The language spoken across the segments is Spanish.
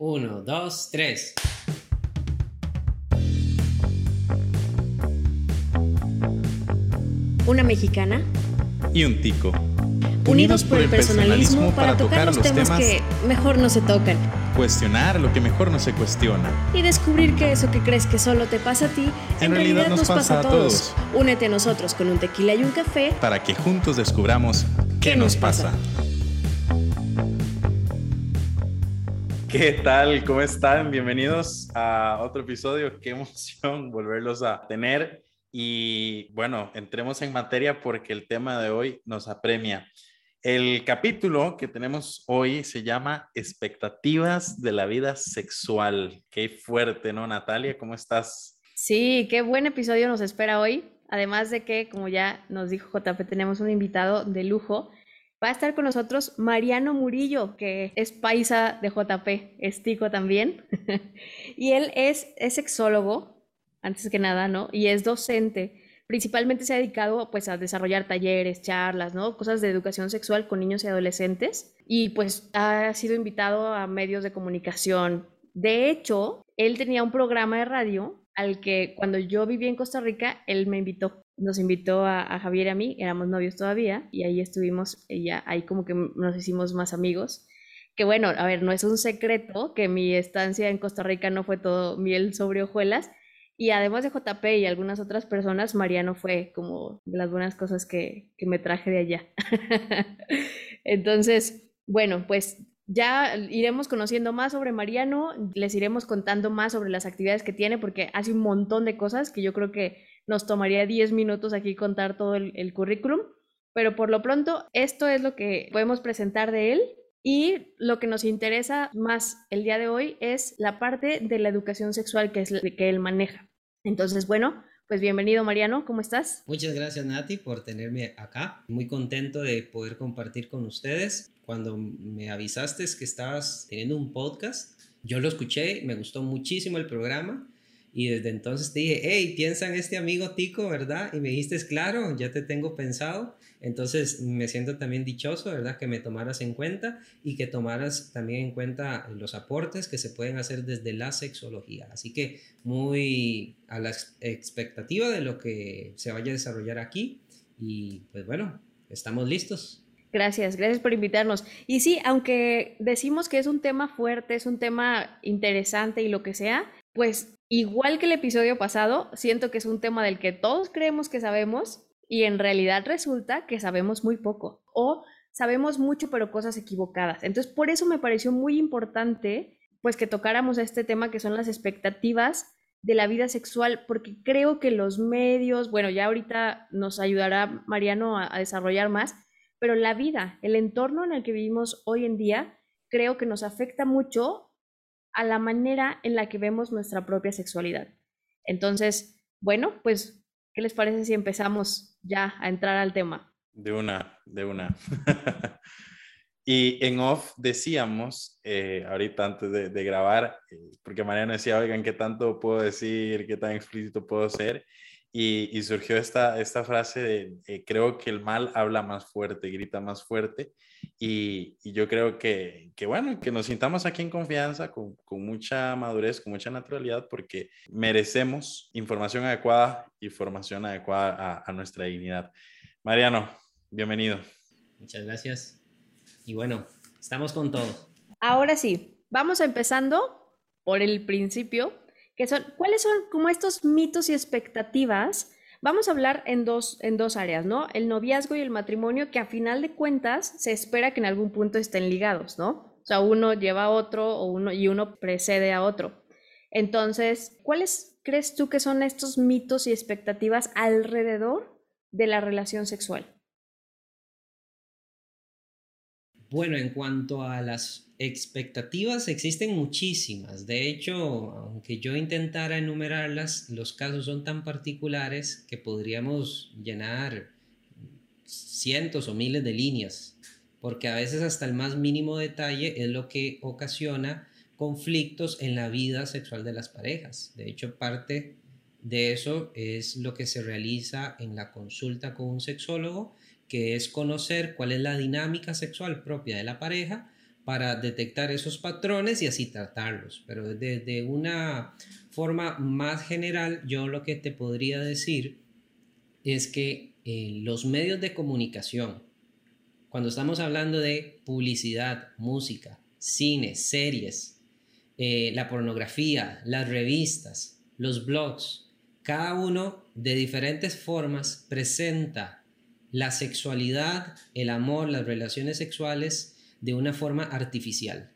Uno, dos, tres. Una mexicana. Y un tico. Unidos por el personalismo para tocar los temas que mejor no se tocan. Cuestionar lo que mejor no se cuestiona. Y descubrir que eso que crees que solo te pasa a ti, en, realidad, nos pasa a todos. Únete a nosotros con un tequila y un café. Para que juntos descubramos qué, nos pasa? ¿Qué tal? ¿Cómo están? Bienvenidos a otro episodio. Qué emoción volverlos a tener. Y bueno, entremos en materia porque el tema de hoy nos apremia. El capítulo que tenemos hoy se llama Expectativas de la vida sexual. Qué fuerte, ¿no, Natalia? ¿Cómo estás? Sí, qué buen episodio nos espera hoy. Además de que, como ya nos dijo JP, tenemos un invitado de lujo Va a estar con nosotros Mariano Murillo, que es paisa de JP, es tico también. y él es, es sexólogo, antes que nada, ¿no? Y es docente. Principalmente se ha dedicado pues a desarrollar talleres, charlas, ¿no? Cosas de educación sexual con niños y adolescentes. Y pues ha sido invitado a medios de comunicación. De hecho, él tenía un programa de radio al que cuando yo vivía en Costa Rica, él me invitó nos invitó a, Javier y a mí, éramos novios todavía, y ahí estuvimos, ya ahí como que nos hicimos más amigos. Que bueno, a ver, no es un secreto que mi estancia en Costa Rica no fue todo miel sobre hojuelas, y además de JP y algunas otras personas, Mariano fue como de las buenas cosas que, que me traje de allá. Entonces, bueno, pues ya iremos conociendo más sobre Mariano, les iremos contando más sobre las actividades que tiene, porque hace un montón de cosas que yo creo que nos tomaría 10 minutos aquí contar todo el, currículum, pero por lo pronto esto es lo que podemos presentar de él y lo que nos interesa más el día de hoy es la parte de la educación sexual que es que él maneja. Entonces, bueno, pues bienvenido Mariano, ¿cómo estás? Muchas gracias Nati por tenerme acá. Muy contento de poder compartir con ustedes. Cuando me avisaste que estabas teniendo un podcast, yo lo escuché, me gustó muchísimo el programa y desde entonces te dije, hey, piensa en este amigo Tico, ¿verdad? Y me dijiste, claro, ya te tengo pensado. Entonces me siento también dichoso, ¿verdad? Que me tomaras en cuenta y que tomaras también en cuenta los aportes que se pueden hacer desde la sexología. Así que muy a la expectativa de lo que se vaya a desarrollar aquí. Y pues bueno, estamos listos. Gracias, gracias por invitarnos. Y sí, aunque decimos que es un tema fuerte, es un tema interesante y lo que sea, pues igual que el episodio pasado, siento que es un tema del que todos creemos que sabemos y en realidad resulta que sabemos muy poco o sabemos mucho pero cosas equivocadas. Entonces, por eso me pareció muy importante pues que tocáramos este tema que son las expectativas de la vida sexual, porque creo que los medios, bueno, ya ahorita nos ayudará Mariano a, a desarrollar más, pero la vida, el entorno en el que vivimos hoy en día, creo que nos afecta mucho a la manera en la que vemos nuestra propia sexualidad. Entonces, bueno, pues, ¿qué les parece si empezamos ya a entrar al tema? De una, de una. y en off decíamos, eh, ahorita antes de, grabar, eh, porque Mariana decía, oigan, ¿qué tanto puedo decir? ¿Qué tan explícito puedo ser? Y, surgió esta, esta frase de, eh, creo que el mal habla más fuerte, grita más fuerte. Y, yo creo que, que, bueno, que nos sintamos aquí en confianza, con, con, mucha madurez, con mucha naturalidad, porque merecemos información adecuada y formación adecuada a, a nuestra dignidad. Mariano, bienvenido. Muchas gracias. Y bueno, estamos con todo. Ahora sí, vamos empezando por el principio son, ¿cuáles son como estos mitos y expectativas? Vamos a hablar en dos, en dos áreas, ¿no? El noviazgo y el matrimonio, que a final de cuentas se espera que en algún punto estén ligados, ¿no? O sea, uno lleva a otro o uno, y uno precede a otro. Entonces, ¿cuáles crees tú que son estos mitos y expectativas alrededor de la relación sexual? Bueno, en cuanto a las expectativas existen muchísimas. De hecho, aunque yo intentara enumerarlas, los casos son tan particulares que podríamos llenar cientos o miles de líneas, porque a veces hasta el más mínimo detalle es lo que ocasiona conflictos en la vida sexual de las parejas. De hecho, parte de eso es lo que se realiza en la consulta con un sexólogo, que es conocer cuál es la dinámica sexual propia de la pareja, para detectar esos patrones y así tratarlos. Pero desde una forma más general, yo lo que te podría decir es que eh, los medios de comunicación, cuando estamos hablando de publicidad, música, cine, series, eh, la pornografía, las revistas, los blogs, cada uno de diferentes formas presenta la sexualidad, el amor, las relaciones sexuales de una forma artificial.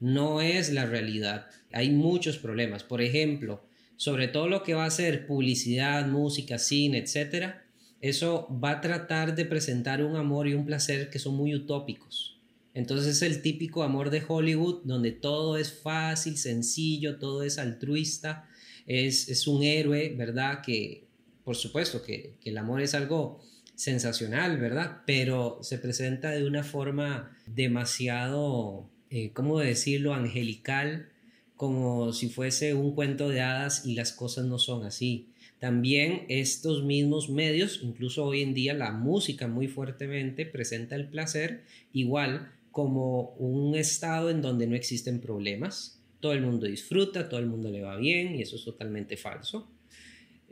No es la realidad. Hay muchos problemas. Por ejemplo, sobre todo lo que va a ser publicidad, música, cine, etcétera, eso va a tratar de presentar un amor y un placer que son muy utópicos. Entonces es el típico amor de Hollywood donde todo es fácil, sencillo, todo es altruista, es, un héroe, ¿verdad? Que por supuesto que, que el amor es algo sensacional, ¿verdad? Pero se presenta de una forma demasiado, eh, ¿cómo decirlo?, angelical, como si fuese un cuento de hadas y las cosas no son así. También estos mismos medios, incluso hoy en día la música muy fuertemente presenta el placer igual como un estado en donde no existen problemas. Todo el mundo disfruta, todo el mundo le va bien y eso es totalmente falso.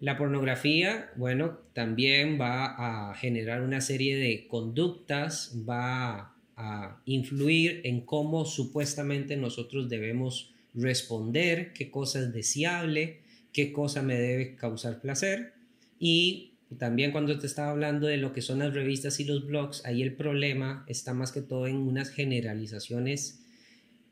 La pornografía, bueno, también va a generar una serie de conductas, va a influir en cómo supuestamente nosotros debemos responder, qué cosa es deseable, qué cosa me debe causar placer. Y también cuando te estaba hablando de lo que son las revistas y los blogs, ahí el problema está más que todo en unas generalizaciones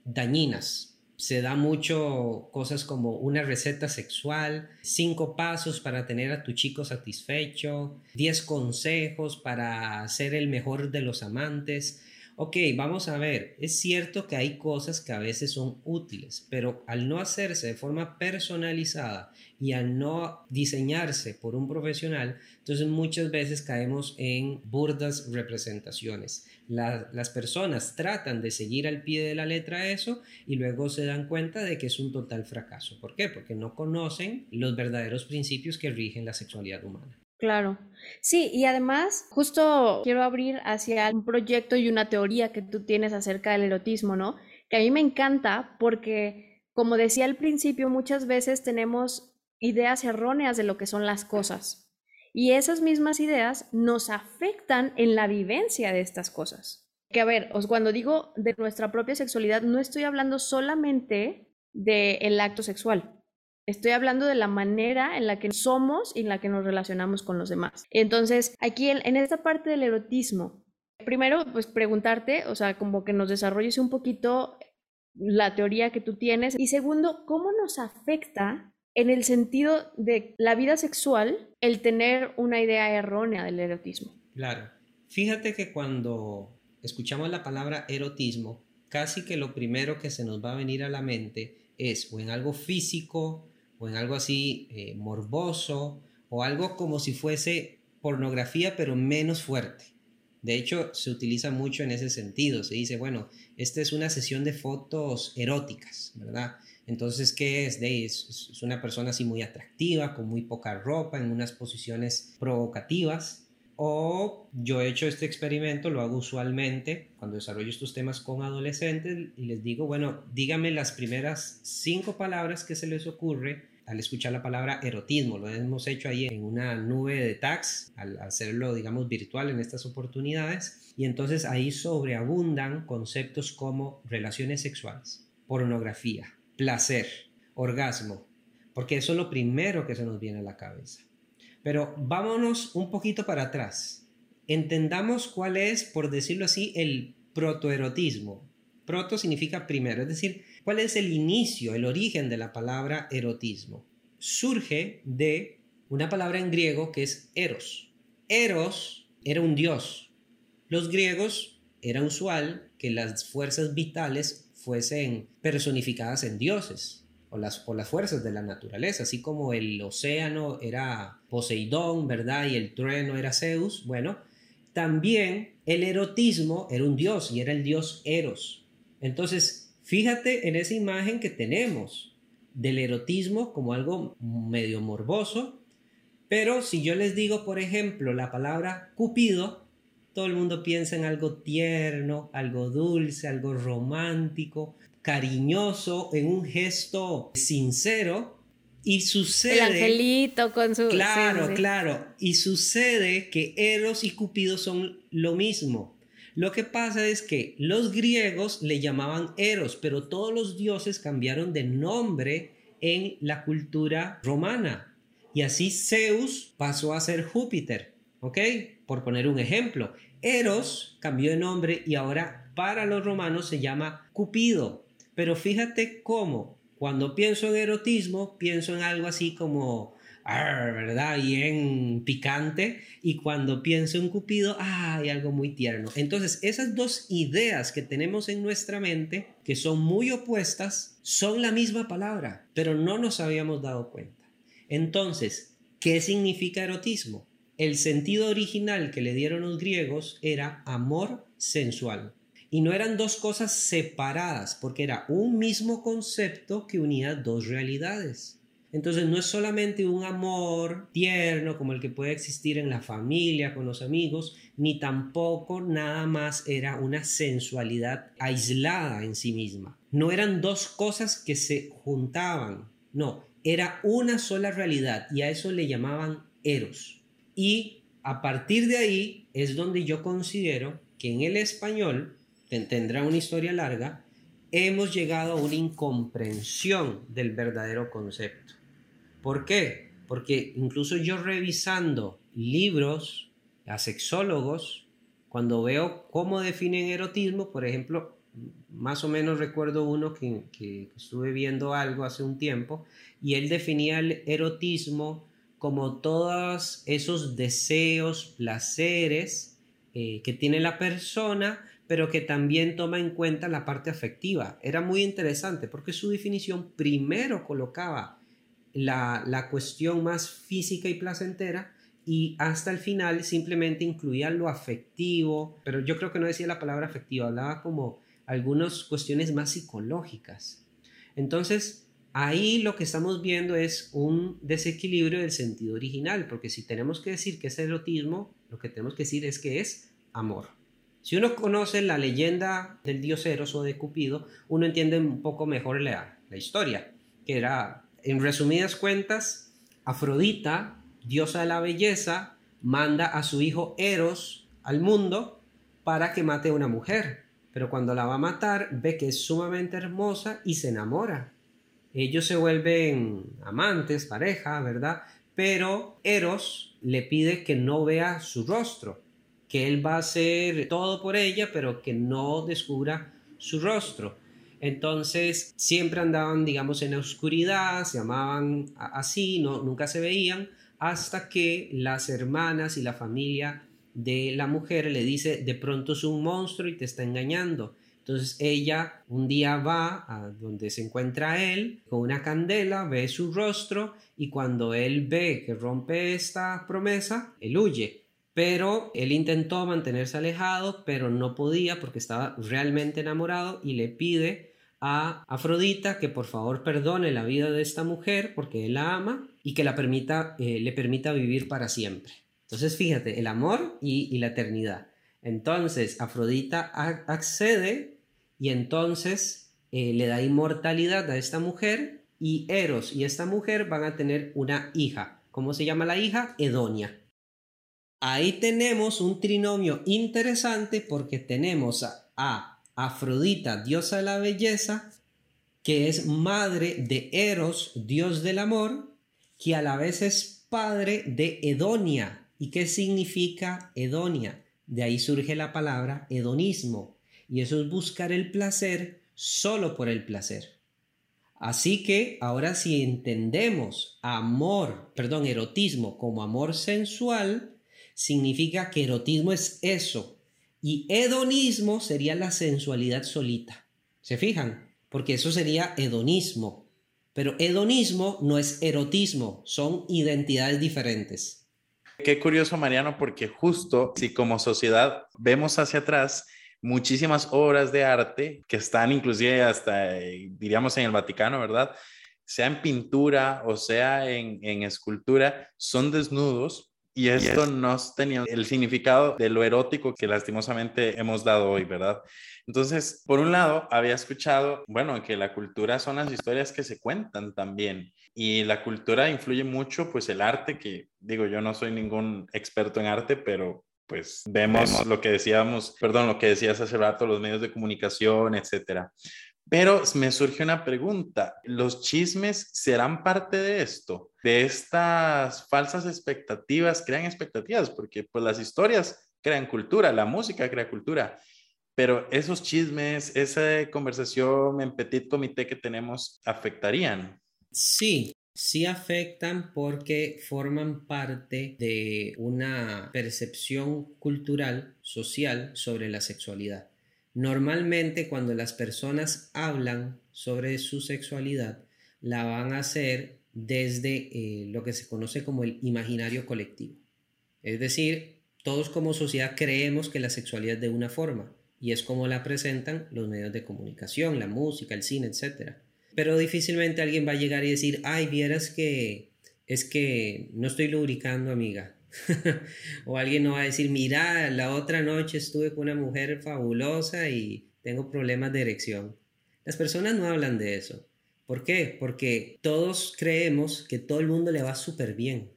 dañinas, se da mucho cosas como una receta sexual, cinco pasos para tener a tu chico satisfecho, diez consejos para ser el mejor de los amantes. Ok, vamos a ver, es cierto que hay cosas que a veces son útiles, pero al no hacerse de forma personalizada y al no diseñarse por un profesional, entonces muchas veces caemos en burdas representaciones. las personas tratan de seguir al pie de la letra eso y luego se dan cuenta de que es un total fracaso. ¿Por qué? Porque no conocen los verdaderos principios que rigen la sexualidad humana. Claro. Sí, y además, justo quiero abrir hacia un proyecto y una teoría que tú tienes acerca del erotismo, ¿no? Que a mí me encanta porque, como decía al principio, muchas veces tenemos ideas erróneas de lo que son las cosas. Y esas mismas ideas nos afectan en la vivencia de estas cosas. Que a ver, cuando digo de nuestra propia sexualidad, no estoy hablando solamente del acto sexual. Estoy hablando de la manera en la que somos y en la que nos relacionamos con los demás. Entonces, aquí en, esta parte del erotismo, primero, pues preguntarte, o sea, como que nos desarrolles un poquito la teoría que tú tienes. Y segundo, ¿cómo nos afecta en el sentido de la vida sexual el tener una idea errónea del erotismo. Claro. Fíjate que cuando escuchamos la palabra erotismo, casi que lo primero que se nos va a venir a la mente es o en algo físico o en algo así eh, morboso o algo como si fuese pornografía pero menos fuerte. De hecho, se utiliza mucho en ese sentido. Se dice, bueno, esta es una sesión de fotos eróticas, ¿verdad? Entonces, ¿qué es? De, es una persona así muy atractiva, con muy poca ropa, en unas posiciones provocativas. O yo he hecho este experimento, lo hago usualmente cuando desarrollo estos temas con adolescentes y les digo, bueno, dígame las primeras cinco palabras que se les ocurre al escuchar la palabra erotismo. Lo hemos hecho ahí en una nube de tags, al hacerlo, digamos, virtual en estas oportunidades. Y entonces ahí sobreabundan conceptos como relaciones sexuales, pornografía, placer, orgasmo, porque eso es lo primero que se nos viene a la cabeza. Pero vámonos un poquito para atrás. Entendamos cuál es, por decirlo así, el protoerotismo. Proto significa primero, es decir, cuál es el inicio, el origen de la palabra erotismo. Surge de una palabra en griego que es eros. Eros era un dios. Los griegos era usual que las fuerzas vitales fuesen personificadas en dioses o las, las fuerzas de la naturaleza, así como el océano era Poseidón, ¿verdad? Y el trueno era Zeus, bueno, también el erotismo era un dios y era el dios Eros. Entonces, fíjate en esa imagen que tenemos del erotismo como algo medio morboso, pero si yo les digo, por ejemplo, la palabra Cupido, todo el mundo piensa en algo tierno, algo dulce, algo romántico, cariñoso, en un gesto sincero. Y sucede... El angelito con su... Claro, claro. Y sucede que Eros y Cupido son lo mismo. Lo que pasa es que los griegos le llamaban Eros, pero todos los dioses cambiaron de nombre en la cultura romana. Y así Zeus pasó a ser Júpiter, ¿ok? Por poner un ejemplo. Eros cambió de nombre y ahora para los romanos se llama Cupido. Pero fíjate cómo, cuando pienso en erotismo, pienso en algo así como, ¿verdad? Bien picante. Y cuando pienso en Cupido, hay algo muy tierno. Entonces, esas dos ideas que tenemos en nuestra mente, que son muy opuestas, son la misma palabra, pero no nos habíamos dado cuenta. Entonces, ¿qué significa erotismo? El sentido original que le dieron los griegos era amor sensual. Y no eran dos cosas separadas, porque era un mismo concepto que unía dos realidades. Entonces no es solamente un amor tierno como el que puede existir en la familia, con los amigos, ni tampoco nada más era una sensualidad aislada en sí misma. No eran dos cosas que se juntaban, no, era una sola realidad y a eso le llamaban eros. Y a partir de ahí es donde yo considero que en el español, tendrá una historia larga, hemos llegado a una incomprensión del verdadero concepto. ¿Por qué? Porque incluso yo revisando libros a sexólogos, cuando veo cómo definen erotismo, por ejemplo, más o menos recuerdo uno que, estuve viendo algo hace un tiempo y él definía el erotismo como todos esos deseos, placeres eh, que tiene la persona, pero que también toma en cuenta la parte afectiva. Era muy interesante porque su definición primero colocaba la, la cuestión más física y placentera y hasta el final simplemente incluía lo afectivo, pero yo creo que no decía la palabra afectiva, hablaba como algunas cuestiones más psicológicas. Entonces, ahí lo que estamos viendo es un desequilibrio del sentido original, porque si tenemos que decir que es erotismo, lo que tenemos que decir es que es amor. Si uno conoce la leyenda del dios Eros o de Cupido, uno entiende un poco mejor la, la historia, que era, en resumidas cuentas, Afrodita, diosa de la belleza, manda a su hijo Eros al mundo para que mate a una mujer pero cuando la va a matar ve que es sumamente hermosa y se enamora. Ellos se vuelven amantes, pareja, ¿verdad? Pero Eros le pide que no vea su rostro, que él va a hacer todo por ella, pero que no descubra su rostro. Entonces siempre andaban, digamos, en la oscuridad, se llamaban así, no, nunca se veían, hasta que las hermanas y la familia de la mujer le dice, de pronto es un monstruo y te está engañando. Entonces ella un día va a donde se encuentra él con una candela, ve su rostro y cuando él ve que rompe esta promesa, él huye. Pero él intentó mantenerse alejado, pero no podía porque estaba realmente enamorado y le pide a Afrodita que por favor perdone la vida de esta mujer porque él la ama y que la permita, eh, le permita vivir para siempre. Entonces, fíjate, el amor y, la eternidad. Entonces, Afrodita accede y entonces eh, le da inmortalidad a esta mujer y Eros y esta mujer van a tener una hija. ¿Cómo se llama la hija? Edonia. Ahí tenemos un trinomio interesante porque tenemos a, Afrodita, diosa de la belleza, que es madre de Eros, dios del amor, que a la vez es padre de Edonia, ¿Y qué significa hedonia? De ahí surge la palabra hedonismo, y eso es buscar el placer solo por el placer. Así que ahora si entendemos amor, perdón, erotismo como amor sensual, significa que erotismo es eso y hedonismo sería la sensualidad solita. ¿Se fijan? Porque eso sería hedonismo. Pero hedonismo no es erotismo, son identidades diferentes. Qué curioso, Mariano, porque justo si como sociedad vemos hacia atrás muchísimas obras de arte que están inclusive hasta, eh, diríamos, en el Vaticano, ¿verdad? Sea en pintura o sea en, en escultura, son desnudos y esto no tenía el significado de lo erótico que lastimosamente hemos dado hoy, ¿verdad? Entonces, por un lado, había escuchado, bueno, que la cultura son las historias que se cuentan también. Y la cultura influye mucho, pues el arte, que digo, yo no soy ningún experto en arte, pero pues vemos lo que decíamos, perdón, lo que decías hace rato, los medios de comunicación, etcétera. Pero me surge una pregunta, ¿los chismes serán parte de esto? De estas falsas expectativas, crean expectativas, porque pues las historias crean cultura, la música crea cultura, pero esos chismes, esa conversación en petit comité que tenemos, ¿afectarían? Sí, sí afectan porque forman parte de una percepción cultural, social sobre la sexualidad. Normalmente cuando las personas hablan sobre su sexualidad, la van a hacer desde eh, lo que se conoce como el imaginario colectivo. Es decir, todos como sociedad creemos que la sexualidad es de una forma y es como la presentan los medios de comunicación, la música, el cine, etc. Pero difícilmente alguien va a llegar y decir, ay, vieras que es que no estoy lubricando, amiga. o alguien no va a decir, mira, la otra noche estuve con una mujer fabulosa y tengo problemas de erección. Las personas no hablan de eso. ¿Por qué? Porque todos creemos que todo el mundo le va súper bien,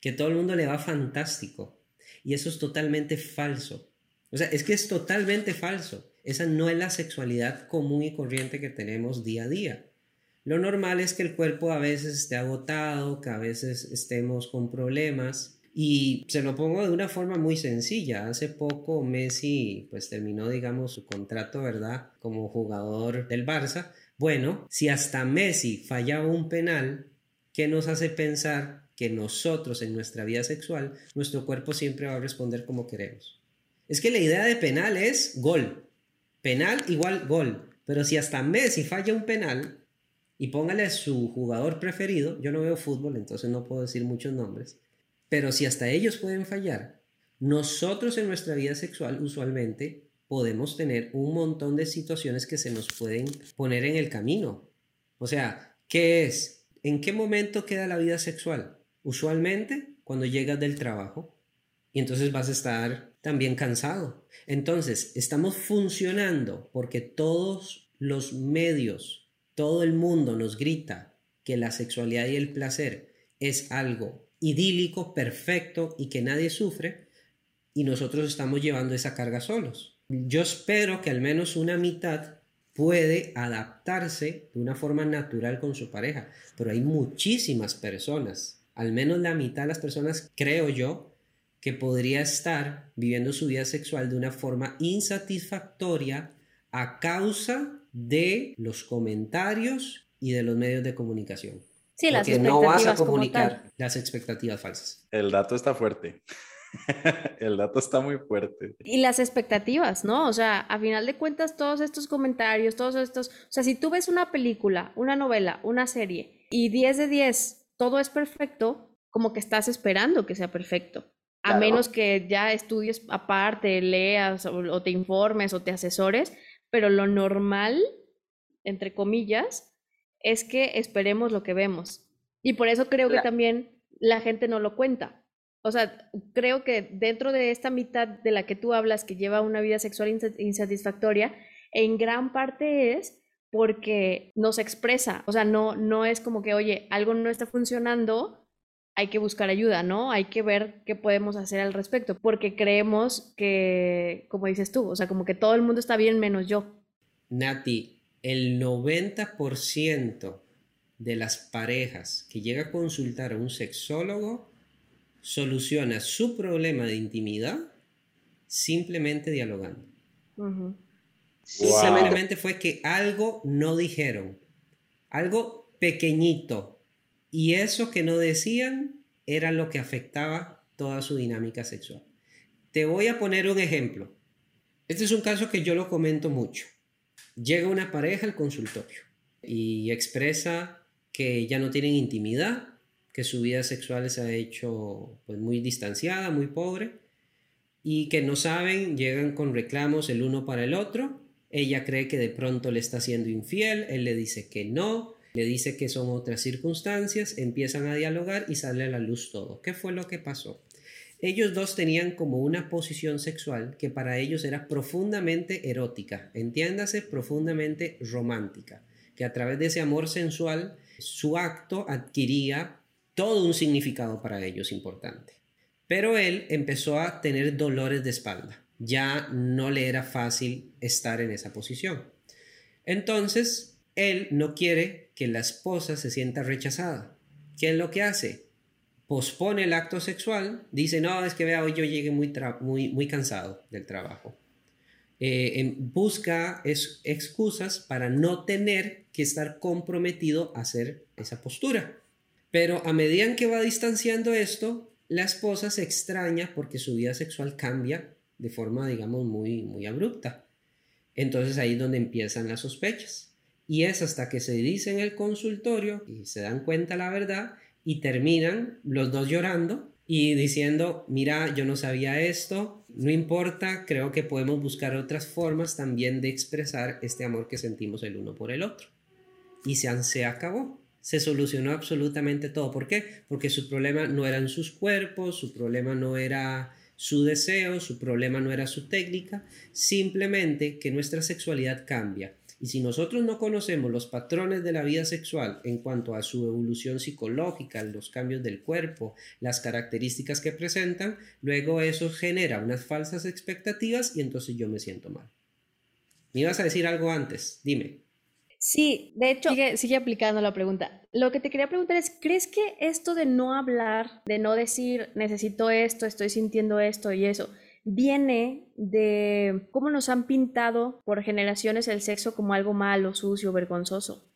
que todo el mundo le va fantástico. Y eso es totalmente falso. O sea, es que es totalmente falso. Esa no es la sexualidad común y corriente que tenemos día a día. Lo normal es que el cuerpo a veces esté agotado, que a veces estemos con problemas. Y se lo pongo de una forma muy sencilla. Hace poco Messi pues terminó, digamos, su contrato, ¿verdad? Como jugador del Barça. Bueno, si hasta Messi fallaba un penal, ¿qué nos hace pensar que nosotros en nuestra vida sexual, nuestro cuerpo siempre va a responder como queremos? Es que la idea de penal es gol. Penal igual gol. Pero si hasta Messi falla un penal, y póngale su jugador preferido, yo no veo fútbol, entonces no puedo decir muchos nombres, pero si hasta ellos pueden fallar, nosotros en nuestra vida sexual usualmente podemos tener un montón de situaciones que se nos pueden poner en el camino. O sea, ¿qué es? ¿En qué momento queda la vida sexual? Usualmente cuando llegas del trabajo y entonces vas a estar también cansado. Entonces, estamos funcionando porque todos los medios todo el mundo nos grita que la sexualidad y el placer es algo idílico, perfecto y que nadie sufre, y nosotros estamos llevando esa carga solos. Yo espero que al menos una mitad puede adaptarse de una forma natural con su pareja, pero hay muchísimas personas, al menos la mitad de las personas, creo yo, que podría estar viviendo su vida sexual de una forma insatisfactoria a causa de los comentarios y de los medios de comunicación. Sí, las expectativas no vas a comunicar las expectativas falsas. El dato está fuerte. El dato está muy fuerte. Y las expectativas, ¿no? O sea, a final de cuentas, todos estos comentarios, todos estos. O sea, si tú ves una película, una novela, una serie y 10 de 10, todo es perfecto, como que estás esperando que sea perfecto. A menos que ya estudies aparte, leas o te informes o te asesores, pero lo normal, entre comillas, es que esperemos lo que vemos. Y por eso creo que también la gente no lo cuenta. O sea, creo que dentro de esta mitad de la que tú hablas, que lleva una vida sexual insatisfactoria, en gran parte es porque nos expresa. O sea, no, no es como que, oye, algo no está funcionando, hay que buscar ayuda, ¿no? Hay que ver qué podemos hacer al respecto, porque creemos que, como dices tú, o sea, como que todo el mundo está bien menos yo. Nati, el 90% de las parejas que llega a consultar a un sexólogo soluciona su problema de intimidad simplemente dialogando. Simplemente fue que algo no dijeron, algo pequeñito, y eso que no decían era lo que afectaba toda su dinámica sexual. Te voy a poner un ejemplo. Este es un caso que yo lo comento mucho. Llega una pareja al consultorio y expresa que ya no tienen intimidad, que su vida sexual se ha hecho pues, muy distanciada, muy pobre, y que no saben, llegan con reclamos el uno para el otro. Ella cree que de pronto le está siendo infiel, él le dice que no, le dice que son otras circunstancias, empiezan a dialogar y sale a la luz todo. ¿Qué fue lo que pasó? Ellos dos tenían como una posición sexual que para ellos era profundamente erótica, entiéndase, profundamente romántica, que a través de ese amor sensual su acto adquiría todo un significado para ellos importante. Pero él empezó a tener dolores de espalda, ya no le era fácil estar en esa posición. Entonces, él no quiere que la esposa se sienta rechazada. ¿Qué es lo que hace? Pospone el acto sexual, dice, no, es que vea, hoy yo llegué muy, muy, muy cansado del trabajo. Eh, busca es, excusas para no tener que estar comprometido a hacer esa postura. Pero a medida que va distanciando esto, la esposa se extraña porque su vida sexual cambia de forma, digamos, muy, muy abrupta. Entonces ahí es donde empiezan las sospechas. Y es hasta que se dice en el consultorio y se dan cuenta la verdad y terminan los dos llorando y diciendo, mira, yo no sabía esto, no importa, creo que podemos buscar otras formas también de expresar este amor que sentimos el uno por el otro. Y se, se acabó, se solucionó absolutamente todo. ¿Por qué? Porque su problema no eran sus cuerpos, su problema no era su deseo, su problema no era su técnica, simplemente que nuestra sexualidad cambia y si nosotros no conocemos los patrones de la vida sexual en cuanto a su evolución psicológica, los cambios del cuerpo, las características que presentan, luego eso genera unas falsas expectativas y entonces yo me siento mal. ¿Me ibas a decir algo antes? Dime. Sí, de hecho, sigue, sigue, aplicando la pregunta. Lo que te quería preguntar es, ¿crees que esto de no hablar, de no decir, necesito esto, estoy sintiendo esto y eso, viene de cómo nos han pintado por generaciones el sexo como algo malo, sucio, vergonzoso.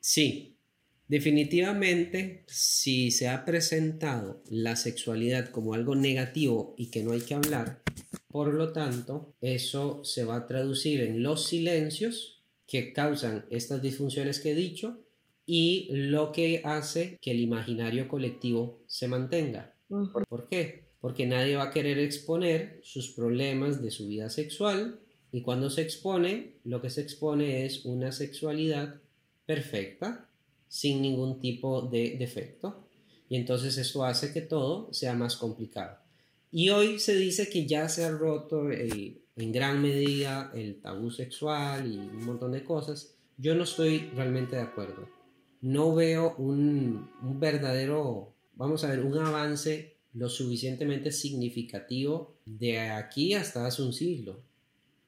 Sí, definitivamente si se ha presentado la sexualidad como algo negativo y que no hay que hablar, por lo tanto, eso se va a traducir en los silencios que causan estas disfunciones que he dicho y lo que hace que el imaginario colectivo se mantenga. ¿Por qué? Porque nadie va a querer exponer sus problemas de su vida sexual y cuando se expone, lo que se expone es una sexualidad perfecta, sin ningún tipo de defecto. Y entonces esto hace que todo sea más complicado. Y hoy se dice que ya se ha roto en gran medida el tabú sexual y un montón de cosas. Yo no estoy realmente de acuerdo. No veo un, un verdadero, vamos a ver, un avance lo suficientemente significativo de aquí hasta hace un siglo.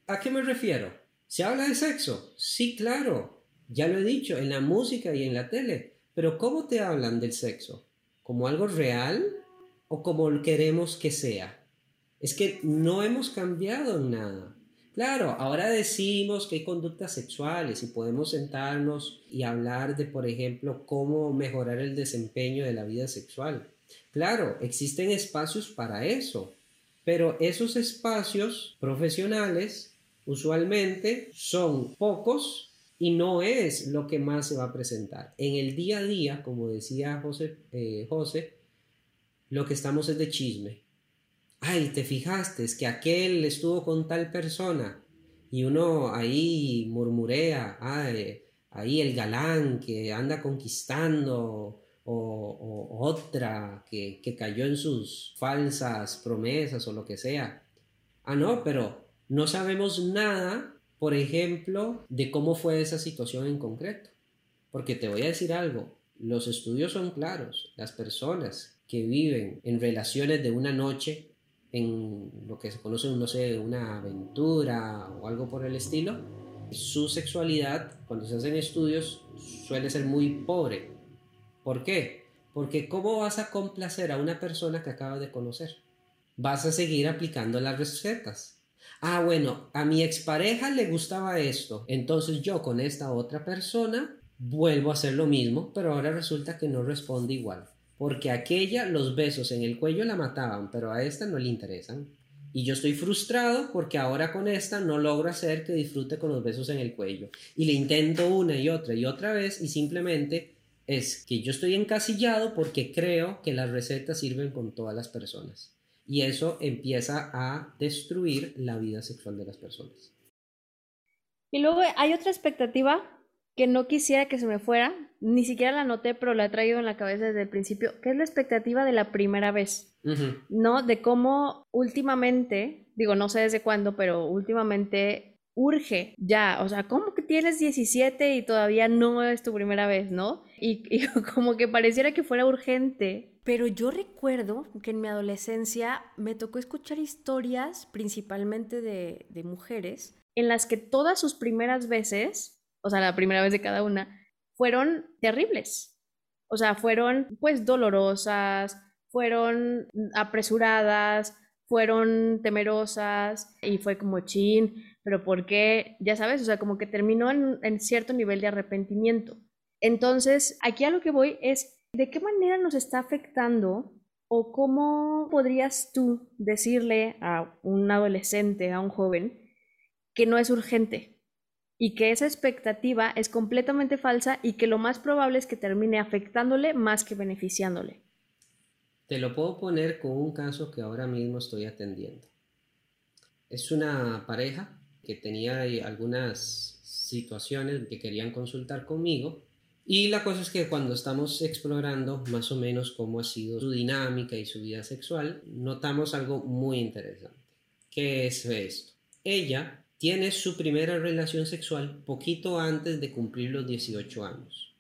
¿A qué me refiero? ¿Se habla de sexo? Sí, claro. Ya lo he dicho, en la música y en la tele. Pero ¿cómo te hablan del sexo? ¿Como algo real o como queremos que sea? Es que no hemos cambiado nada. Claro, ahora decimos que hay conductas sexuales y podemos sentarnos y hablar de, por ejemplo, cómo mejorar el desempeño de la vida sexual. Claro, existen espacios para eso, pero esos espacios profesionales usualmente son pocos y no es lo que más se va a presentar. En el día a día, como decía José, eh, José lo que estamos es de chisme. Ay, te fijaste, es que aquel estuvo con tal persona y uno ahí murmurea, ay, ahí el galán que anda conquistando o, otra que, que cayó en sus falsas promesas o lo que sea. Ah, no, pero no sabemos nada, por ejemplo, de cómo fue esa situación en concreto. Porque te voy a decir algo, los estudios son claros, las personas que viven en relaciones de una noche, en lo que se conoce, no sé, una aventura o algo por el estilo, su sexualidad, cuando se hacen estudios, suele ser muy pobre. ¿Por qué? Porque ¿cómo vas a complacer a una persona que acabas de conocer? Vas a seguir aplicando las recetas. Ah, bueno, a mi expareja le gustaba esto, entonces yo con esta otra persona vuelvo a hacer lo mismo, pero ahora resulta que no responde igual. Porque aquella los besos en el cuello la mataban, pero a esta no le interesan. Y yo estoy frustrado porque ahora con esta no logro hacer que disfrute con los besos en el cuello. Y le intento una y otra y otra vez y simplemente es que yo estoy encasillado porque creo que las recetas sirven con todas las personas. Y eso empieza a destruir la vida sexual de las personas. Y luego hay otra expectativa que no quisiera que se me fuera, ni siquiera la noté, pero la he traído en la cabeza desde el principio, que es la expectativa de la primera vez, ¿no? De cómo últimamente, digo, no sé desde cuándo, pero últimamente urge ya, o sea, ¿cómo que tienes 17 y todavía no es tu primera vez, ¿no? Y, y como que pareciera que fuera urgente pero yo recuerdo que en mi adolescencia me tocó escuchar historias, principalmente de, de, mujeres, en las que todas sus primeras veces, o sea, la primera vez de cada una, fueron terribles. O sea, fueron pues dolorosas, fueron apresuradas, fueron temerosas y fue como chin, pero ¿por qué? Ya sabes, o sea, como que terminó en, en cierto nivel de arrepentimiento. Entonces, aquí a lo que voy es ¿de qué manera nos está afectando o cómo podrías tú decirle a un adolescente, a un joven, que no es urgente y que esa expectativa es completamente falsa y que lo más probable es que termine afectándole más que beneficiándole? Te lo puedo poner con un caso que ahora mismo estoy atendiendo. Es una pareja que tenía algunas situaciones que querían consultar conmigo y la cosa es que cuando estamos explorando más o menos cómo ha sido su dinámica y su vida sexual, notamos algo muy interesante. ¿Qué es esto? Ella tiene su primera relación sexual poquito antes de cumplir los 18 años.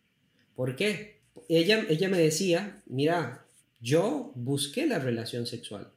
¿Por qué? Ella, ella me decía, mira, yo busqué la relación sexual.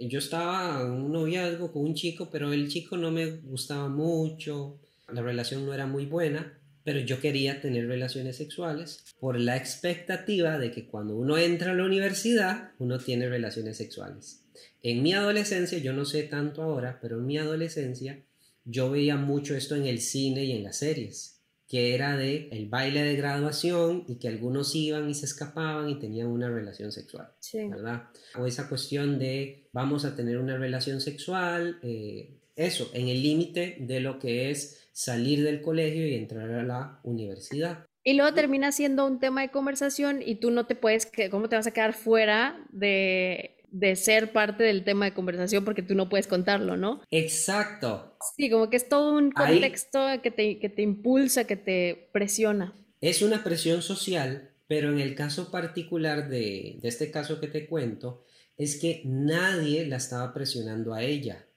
Yo estaba en un noviazgo con un chico, pero el chico no me gustaba mucho, la relación no era muy buena pero yo quería tener relaciones sexuales por la expectativa de que cuando uno entra a la universidad, uno tiene relaciones sexuales. En mi adolescencia, yo no sé tanto ahora, pero en mi adolescencia yo veía mucho esto en el cine y en las series, que era de el baile de graduación y que algunos iban y se escapaban y tenían una relación sexual, ¿verdad? O esa cuestión de vamos a tener una relación sexual, eh, eso, en el límite de lo que es salir del colegio y entrar a la universidad. Y luego termina siendo un tema de conversación y tú no te puedes, ¿cómo te vas a quedar fuera de, de ser parte del tema de conversación porque tú no puedes contarlo, ¿no? Exacto. Sí, como que es todo un contexto que, te, que te impulsa, que te presiona. Es una presión social, pero en el caso particular de, de este caso que te cuento, es que nadie la estaba presionando a ella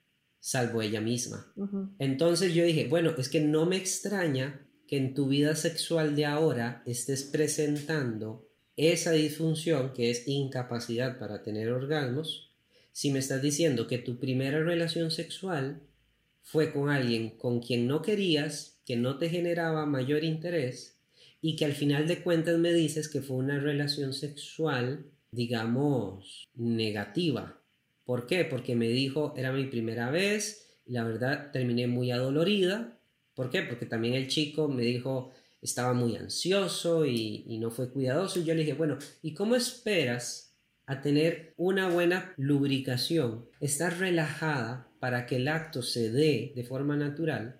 salvo ella misma. Entonces yo dije, bueno, es que no me extraña que en tu vida sexual de ahora estés presentando esa disfunción que es incapacidad para tener orgasmos, si me estás diciendo que tu primera relación sexual fue con alguien con quien no querías, que no te generaba mayor interés, y que al final de cuentas me dices que fue una relación sexual, digamos, negativa, ¿Por qué? Porque me dijo, era mi primera vez, la verdad terminé muy adolorida. ¿Por qué? Porque también el chico me dijo, estaba muy ansioso y, no fue cuidadoso. Y yo le dije, bueno, ¿y cómo esperas a tener una buena lubricación, estar relajada para que el acto se dé de forma natural,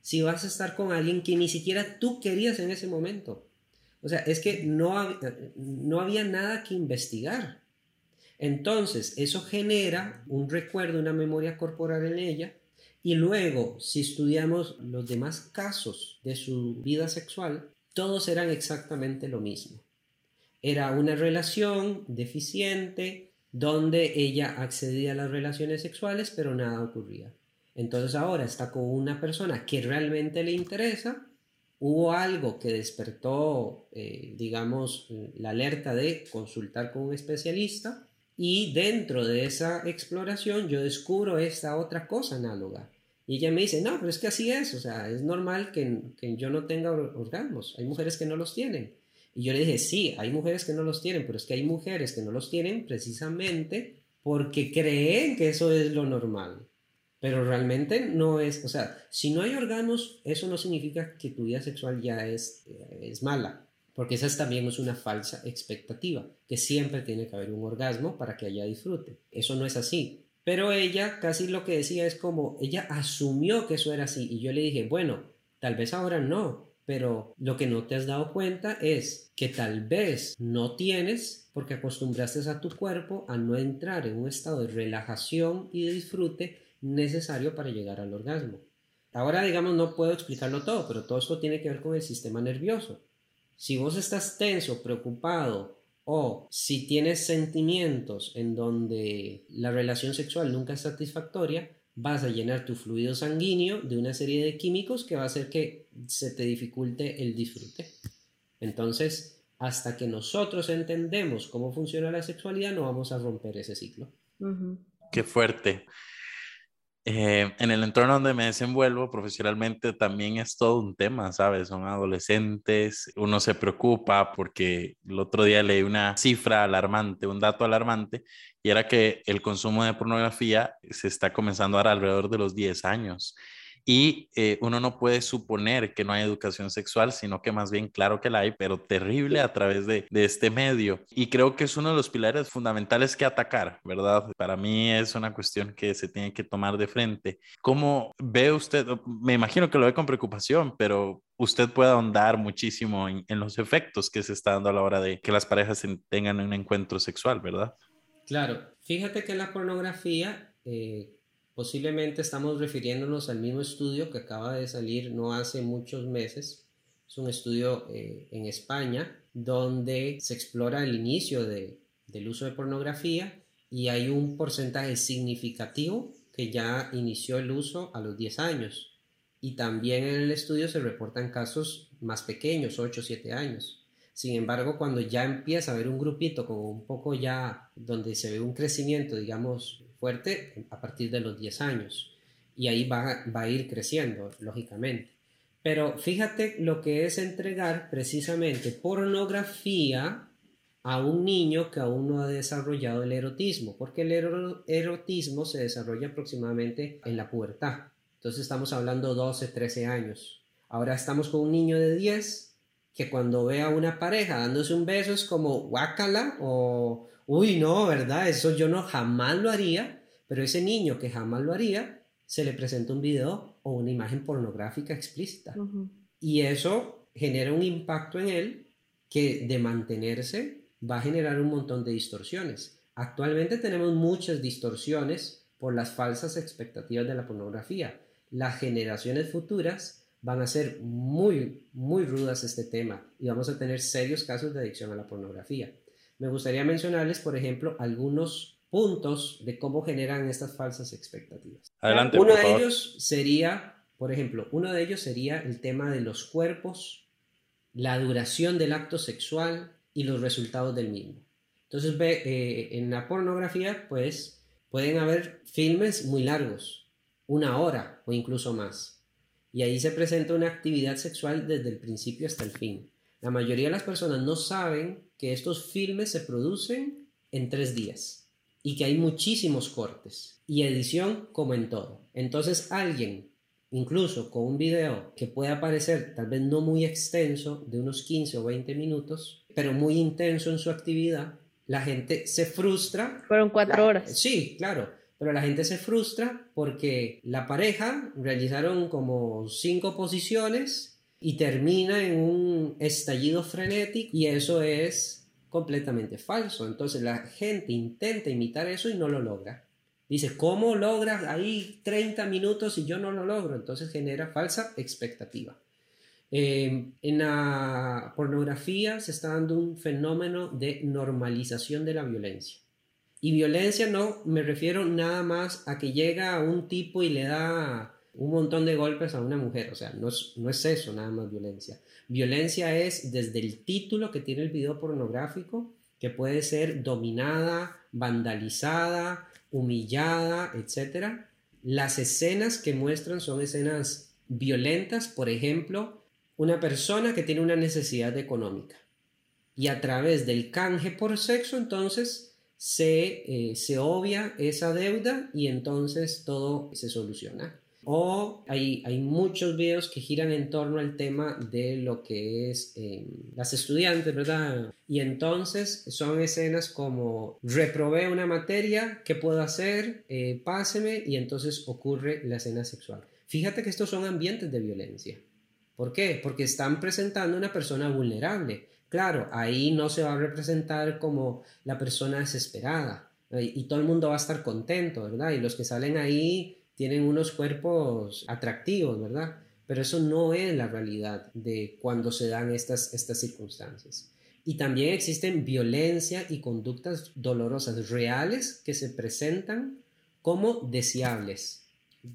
si vas a estar con alguien que ni siquiera tú querías en ese momento? O sea, es que no, no había nada que investigar. Entonces, eso genera un recuerdo, una memoria corporal en ella. Y luego, si estudiamos los demás casos de su vida sexual, todos eran exactamente lo mismo. Era una relación deficiente donde ella accedía a las relaciones sexuales, pero nada ocurría. Entonces ahora está con una persona que realmente le interesa. Hubo algo que despertó, eh, digamos, la alerta de consultar con un especialista y dentro de esa exploración yo descubro esta otra cosa análoga. Y ella me dice, no, pero es que así es, o sea, es normal que, que yo no tenga orgasmos, hay mujeres que no los tienen. Y yo le dije, sí, hay mujeres que no los tienen, pero es que hay mujeres que no los tienen precisamente porque creen que eso es lo normal. Pero realmente no es, o sea, si no hay orgasmos, eso no significa que tu vida sexual ya es, eh, es mala porque esa también es una falsa expectativa, que siempre tiene que haber un orgasmo para que haya disfrute. Eso no es así. Pero ella casi lo que decía es como, ella asumió que eso era así y yo le dije, bueno, tal vez ahora no, pero lo que no te has dado cuenta es que tal vez no tienes porque acostumbraste a tu cuerpo a no entrar en un estado de relajación y de disfrute necesario para llegar al orgasmo. Ahora, digamos, no puedo explicarlo todo, pero todo esto tiene que ver con el sistema nervioso. Si vos estás tenso, preocupado o si tienes sentimientos en donde la relación sexual nunca es satisfactoria, vas a llenar tu fluido sanguíneo de una serie de químicos que va a hacer que se te dificulte el disfrute. Entonces, hasta que nosotros entendemos cómo funciona la sexualidad, no vamos a romper ese ciclo. Qué fuerte. Eh, en el entorno donde me desenvuelvo profesionalmente también es todo un tema, ¿sabes? Son adolescentes, uno se preocupa porque el otro día leí una cifra alarmante, un dato alarmante, y era que el consumo de pornografía se está comenzando a dar alrededor de los 10 años y eh, uno no puede suponer que no hay educación sexual, sino que más bien claro que la hay, pero terrible a través de, este medio. Y creo que es uno de los pilares fundamentales que atacar, ¿verdad? Para mí es una cuestión que se tiene que tomar de frente. ¿Cómo ve usted? Me imagino que lo ve con preocupación, pero usted puede ahondar muchísimo en, en los efectos que se está dando a la hora de que las parejas tengan un encuentro sexual, ¿verdad? Claro, fíjate que la pornografía... Eh Posiblemente estamos refiriéndonos al mismo estudio que acaba de salir no hace muchos meses. Es un estudio eh, en España donde se explora el inicio de, del uso de pornografía y hay un porcentaje significativo que ya inició el uso a los 10 años. Y también en el estudio se reportan casos más pequeños, 8 o 7 años. Sin embargo, cuando ya empieza a haber un grupito como un poco ya donde se ve un crecimiento, digamos, fuerte a partir de los 10 años y ahí va, va a ir creciendo, lógicamente. Pero fíjate lo que es entregar precisamente pornografía a un niño que aún no ha desarrollado el erotismo, porque el erotismo se desarrolla aproximadamente en la pubertad. Entonces estamos hablando 12, 13 años. Ahora estamos con un niño de 10 que cuando ve a una pareja dándose un beso es como guácala o uy, no, ¿verdad? Eso yo no jamás lo haría, pero ese niño que jamás lo haría, se le presenta un video o una imagen pornográfica explícita. Y eso genera un impacto en él que de mantenerse va a generar un montón de distorsiones. Actualmente tenemos muchas distorsiones por las falsas expectativas de la pornografía. Las generaciones futuras van a ser muy, muy rudas este tema y vamos a tener serios casos de adicción a la pornografía me gustaría mencionarles, por ejemplo, algunos puntos de cómo generan estas falsas expectativas. Adelante. Uno de ellos sería, por ejemplo, uno de ellos sería el tema de los cuerpos, la duración del acto sexual y los resultados del mismo. Entonces, ve, eh, en la pornografía, pues, pueden haber filmes muy largos, una hora o incluso más. Y ahí se presenta una actividad sexual desde el principio hasta el fin. La mayoría de las personas no saben que estos filmes se producen en tres días y que hay muchísimos cortes y edición como en todo. Entonces alguien, incluso con un video que pueda parecer tal vez no muy extenso, de unos 15 o 20 minutos, pero muy intenso en su actividad, la gente se frustra. Fueron cuatro horas. Sí, claro. Pero la gente se frustra porque la pareja realizaron como cinco posiciones y termina en un estallido frenético y eso es completamente falso. Entonces la gente intenta imitar eso y no lo logra. Dice, ¿cómo logras ahí 30 minutos y yo no lo logro? Entonces genera falsa expectativa. Em, en la pornografía se está dando un fenómeno de normalización de la violencia. Y violencia no me refiero nada más a que llega un tipo y le da un montón de golpes a una mujer. O sea, no es, no es eso nada más violencia. Violencia es desde el título que tiene el video pornográfico, que puede ser dominada, vandalizada, humillada, etc. Las escenas que muestran son escenas violentas, por ejemplo, una persona que tiene una necesidad económica y a través del canje por sexo entonces se, eh, se obvia esa deuda y entonces todo se soluciona. O hay, hay muchos videos que giran en torno al tema de lo que es eh, las estudiantes, ¿verdad? Y entonces son escenas como reprobé una materia, ¿qué puedo hacer? Eh, páseme y entonces ocurre la escena sexual. Fíjate que estos son ambientes de violencia. ¿Por qué? Porque están presentando una persona vulnerable. Claro, ahí no se va a representar como la persona desesperada y todo el mundo va a estar contento, ¿verdad? Y los que salen ahí tienen unos cuerpos atractivos, ¿verdad? pero eso no es la realidad de cuando se dan estas, estas circunstancias. Y también existen violencia y conductas dolorosas reales que se presentan como deseables.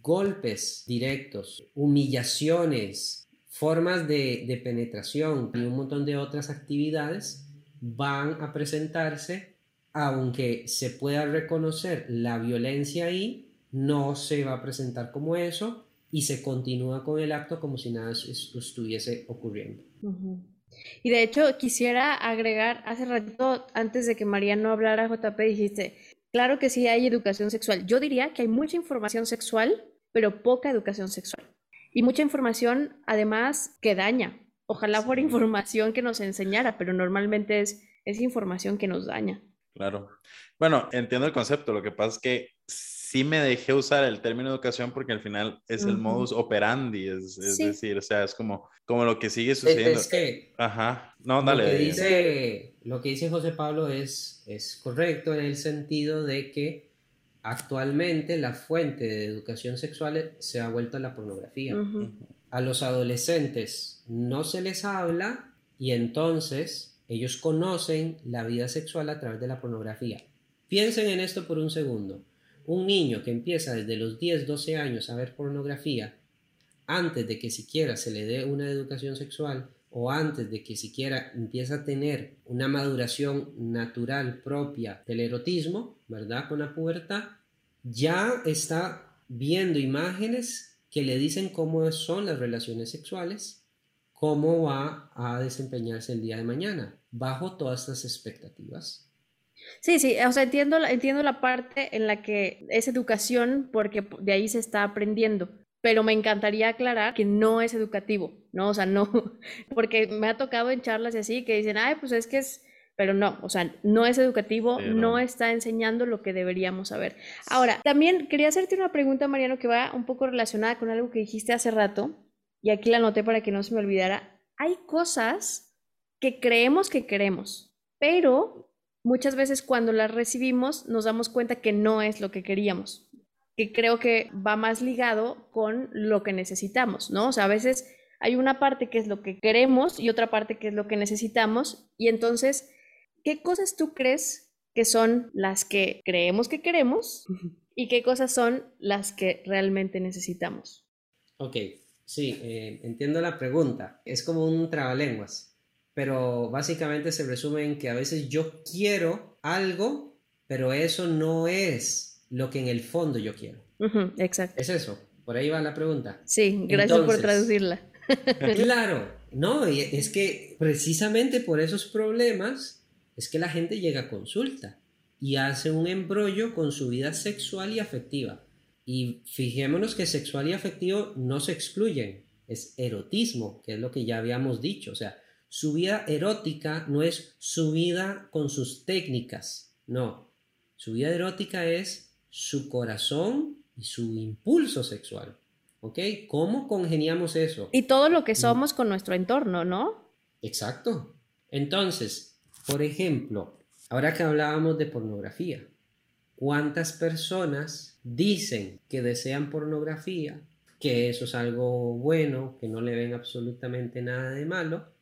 Golpes directos, humillaciones, formas de, de penetración y un montón de otras actividades van a presentarse aunque se pueda reconocer la violencia ahí, no se va a presentar como eso y se continúa con el acto como si nada estuviese ocurriendo. Y de hecho quisiera agregar, hace ratito, antes de que María no hablara JP, dijiste, claro que sí hay educación sexual. Yo diría que hay mucha información sexual, pero poca educación sexual. Y mucha información, además, que daña. Ojalá fuera información que nos enseñara, pero normalmente es, es información que nos daña. Claro. Bueno, entiendo el concepto. Lo que pasa es que sí me dejé usar el término educación porque al final es el modus operandi, es, decir, o sea, es como, como lo que sigue sucediendo. Es, que, Ajá, no, dale. Lo que dice, lo que dice José Pablo es, es correcto en el sentido de que actualmente la fuente de educación sexual se ha vuelto a la pornografía. A los adolescentes no se les habla y entonces ellos conocen la vida sexual a través de la pornografía. Piensen en esto por un segundo un niño que empieza desde los 10, 12 años a ver pornografía, antes de que siquiera se le dé una educación sexual o antes de que siquiera empiece a tener una maduración natural propia del erotismo, ¿verdad? Con la pubertad, ya está viendo imágenes que le dicen cómo son las relaciones sexuales, cómo va a desempeñarse el día de mañana, bajo todas estas expectativas. Sí, sí, o sea, entiendo, entiendo la parte en la que es educación porque de ahí se está aprendiendo, pero me encantaría aclarar que no es educativo, ¿no? O sea, no, porque me ha tocado en charlas y así que dicen, ay, pues es que es, pero no, o sea, no es educativo, no está enseñando lo que deberíamos saber. Ahora, también quería hacerte una pregunta, Mariano, que va un poco relacionada con algo que dijiste hace rato, y aquí la anoté para que no se me olvidara. Hay cosas que creemos que queremos, pero muchas veces cuando las recibimos nos damos cuenta que no es lo que queríamos, que creo que va más ligado con lo que necesitamos, ¿no? O sea, a veces hay una parte que es lo que queremos y otra parte que es lo que necesitamos y entonces, ¿qué cosas tú crees que son las que creemos que queremos y qué cosas son las que realmente necesitamos? Ok, sí, eh, entiendo la pregunta. Es como un trabalenguas pero básicamente se resume en que a veces yo quiero algo, pero eso no es lo que en el fondo yo quiero. exacto. Es eso, por ahí va la pregunta. Sí, gracias por traducirla. claro, no, es que precisamente por esos problemas es que la gente llega a consulta y hace un embrollo con su vida sexual y afectiva. Y fijémonos que sexual y afectivo no se excluyen, es erotismo, que es lo que ya habíamos dicho, o sea, su vida erótica no es su vida con sus técnicas, no. Su vida erótica es su corazón y su impulso sexual. ¿Ok? ¿Cómo congeniamos eso? Y todo lo que mm. somos con nuestro entorno, ¿no? Exacto. Entonces, por ejemplo, ahora que hablábamos de pornografía, ¿cuántas personas dicen que desean pornografía, que eso es algo bueno, que no le ven absolutamente nada de malo,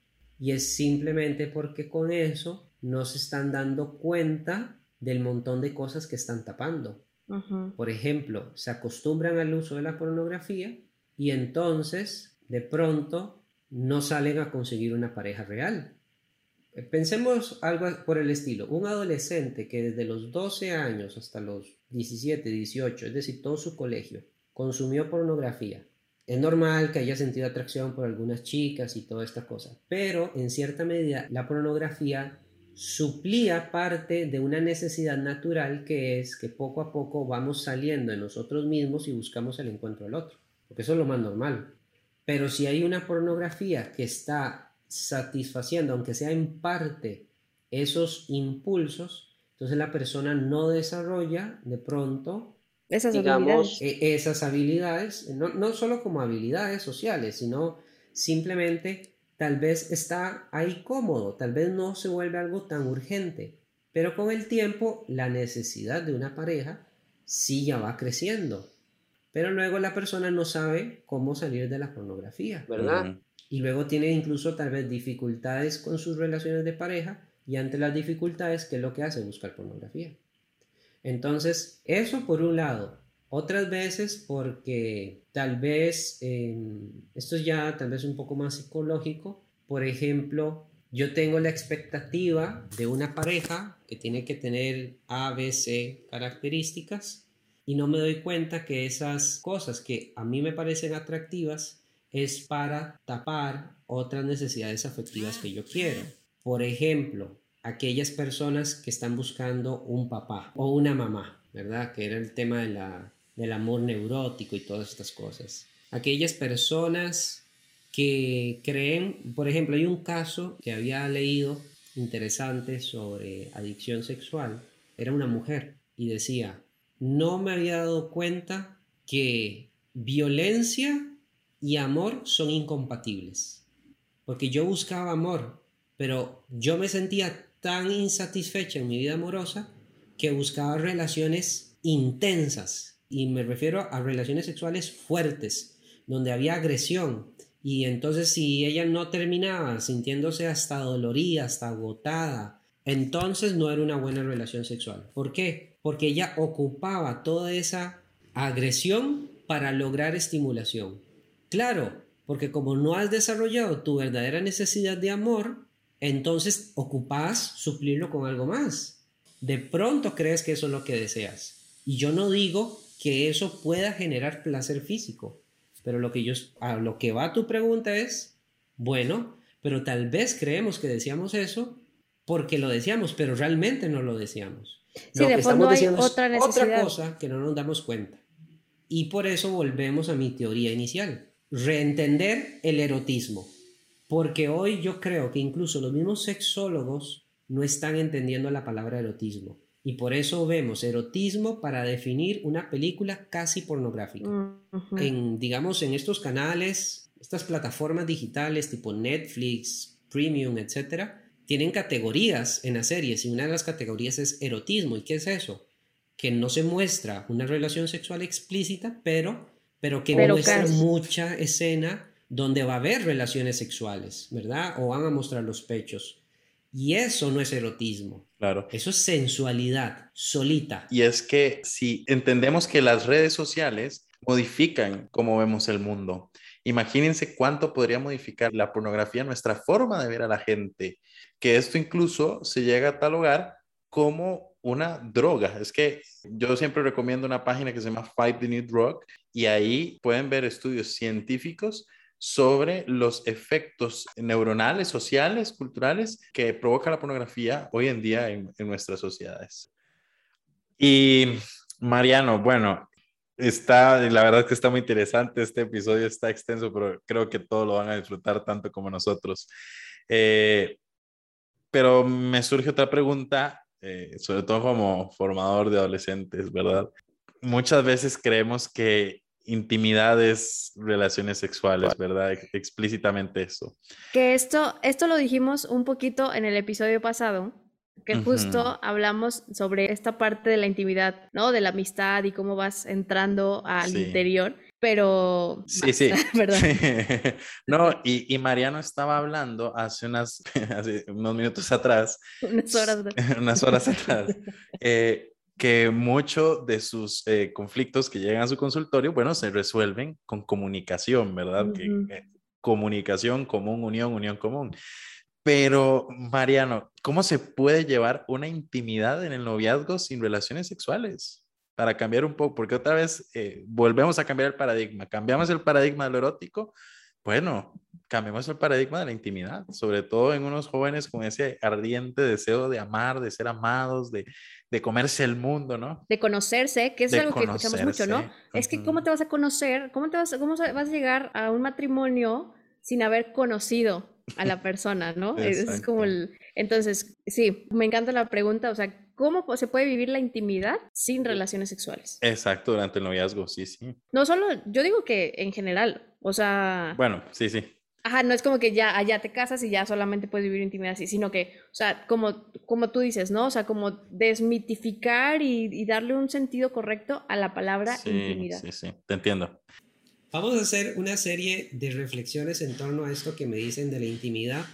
y es simplemente porque con eso no se están dando cuenta del montón de cosas que están tapando. Por ejemplo, se acostumbran al uso de la pornografía y entonces de pronto no salen a conseguir una pareja real. Eh, pensemos algo por el estilo. Un adolescente que desde los 12 años hasta los 17, 18, es decir, todo su colegio, consumió pornografía es normal que haya sentido atracción por algunas chicas y toda esta cosa, pero en cierta medida la pornografía suplía parte de una necesidad natural que es que poco a poco vamos saliendo de nosotros mismos y buscamos el encuentro del otro, porque eso es lo más normal. Pero si hay una pornografía que está satisfaciendo, aunque sea en parte, esos impulsos, entonces la persona no desarrolla de pronto esas habilidades. E, esas habilidades, no, no solo como habilidades sociales, sino simplemente tal vez está ahí cómodo, tal vez no se vuelve algo tan urgente, pero con el tiempo la necesidad de una pareja sí ya va creciendo. pero luego la persona no sabe cómo salir de la pornografía, ¿verdad? Y luego tiene incluso tal vez dificultades con sus relaciones de pareja y ante las dificultades, ¿qué es lo que hace? Buscar pornografía. Entonces, eso por un lado. Otras veces porque tal vez, eh, esto es ya tal vez un poco más psicológico, por ejemplo, yo tengo la expectativa de una pareja que tiene que tener A, B, C características y no me doy cuenta que esas cosas que a mí me parecen atractivas es para tapar otras necesidades afectivas que yo quiero. Por ejemplo, aquellas personas que están buscando un papá o una mamá, ¿verdad? Que era el tema de la, del amor neurótico y todas estas cosas. Aquellas personas que creen, por ejemplo, hay un caso que había leído interesante sobre adicción sexual. Era una mujer y decía, no me había dado cuenta que violencia y amor son incompatibles. Porque yo buscaba amor, pero yo me sentía tan insatisfecha en mi vida amorosa que buscaba relaciones intensas. Y me refiero a relaciones sexuales fuertes, donde había agresión. Y entonces si ella no terminaba sintiéndose hasta dolorida, hasta agotada, entonces no era una buena relación sexual. ¿Por qué? Porque ella ocupaba toda esa agresión para lograr estimulación. Claro, porque como no has desarrollado tu verdadera necesidad de amor, entonces ocupas suplirlo con algo más. De pronto crees que eso es lo que deseas. Y yo no digo que eso pueda generar placer físico, pero lo que yo a lo que va tu pregunta es, bueno, pero tal vez creemos que deseamos eso porque lo deseamos, pero realmente no lo deseamos. Sí, lo de que fondo estamos deseando es otra necesidad. cosa que no nos damos cuenta. Y por eso volvemos a mi teoría inicial, reentender el erotismo. Porque hoy yo creo que incluso los mismos sexólogos no están entendiendo la palabra erotismo. Y por eso vemos erotismo para definir una película casi pornográfica. En, digamos, en estos canales, estas plataformas digitales tipo Netflix, Premium, etcétera, tienen categorías en las series y una de las categorías es erotismo. ¿Y qué es eso? Que no se muestra una relación sexual explícita, pero, pero que Pero muestra casi. mucha escena donde va a haber relaciones sexuales, ¿verdad? O van a mostrar los pechos. Y eso no es erotismo, Claro. eso es sensualidad solita. Y es que si entendemos que las redes sociales modifican cómo vemos el mundo, imagínense cuánto podría modificar la pornografía nuestra forma de ver a la gente, que esto incluso se llega a catalogar como una droga. Es que yo siempre recomiendo una página que se llama Fight the New Drug y ahí pueden ver estudios científicos sobre los efectos neuronales, sociales, culturales que provoca la pornografía hoy en día en, nuestras sociedades. Y Mariano, bueno, está, la verdad que está muy interesante, este episodio está extenso, pero creo que todos lo van a disfrutar tanto como nosotros. Eh, pero me surge otra pregunta, eh, sobre todo como formador de adolescentes, ¿verdad? Muchas veces creemos que intimidad es relaciones sexuales, ¿verdad? Ex- Explícitamente eso. Que esto, esto lo dijimos un poquito en el episodio pasado, que justo hablamos sobre esta parte de la intimidad, ¿no? De la amistad y cómo vas entrando al Sí. interior, pero... Sí, sí. ¿Verdad? Sí. No, y, y Mariano estaba hablando hace, unas, hace unos minutos atrás, Unas horas. de- unas horas atrás, eh, que muchos de sus eh, conflictos que llegan a su consultorio, bueno, se resuelven con comunicación, ¿verdad? Que, eh, comunicación común, unión, unión común. Pero, Mariano, ¿cómo se puede llevar una intimidad en el noviazgo sin relaciones sexuales? Para cambiar un poco, porque otra vez eh, volvemos a cambiar el paradigma. Cambiamos el paradigma de lo erótico, bueno, cambiemos el paradigma de la intimidad, sobre todo en unos jóvenes con ese ardiente deseo de amar, de ser amados, de, de comerse el mundo, ¿no? De conocerse, que eso De es algo que escuchamos mucho, ¿no? conocerse. Es que. ¿cómo te vas a conocer? ¿Cómo te vas, cómo vas a llegar a un matrimonio sin haber conocido a la persona, ¿no? Es, es como el... Entonces, sí, me encanta la pregunta, o sea, ¿cómo se puede vivir la intimidad sin relaciones sexuales? Exacto, durante el noviazgo, sí, sí. No solo, yo digo que en general, o sea, Bueno, sí, sí. Ajá, no es como que ya allá te casas y ya solamente puedes vivir intimidad así, sino que, o sea, como, como tú dices, ¿no? O sea, como desmitificar y, darle un sentido correcto a la palabra intimidad. Sí, sí, te entiendo. Vamos a hacer una serie de reflexiones en torno a esto que me dicen de la intimidad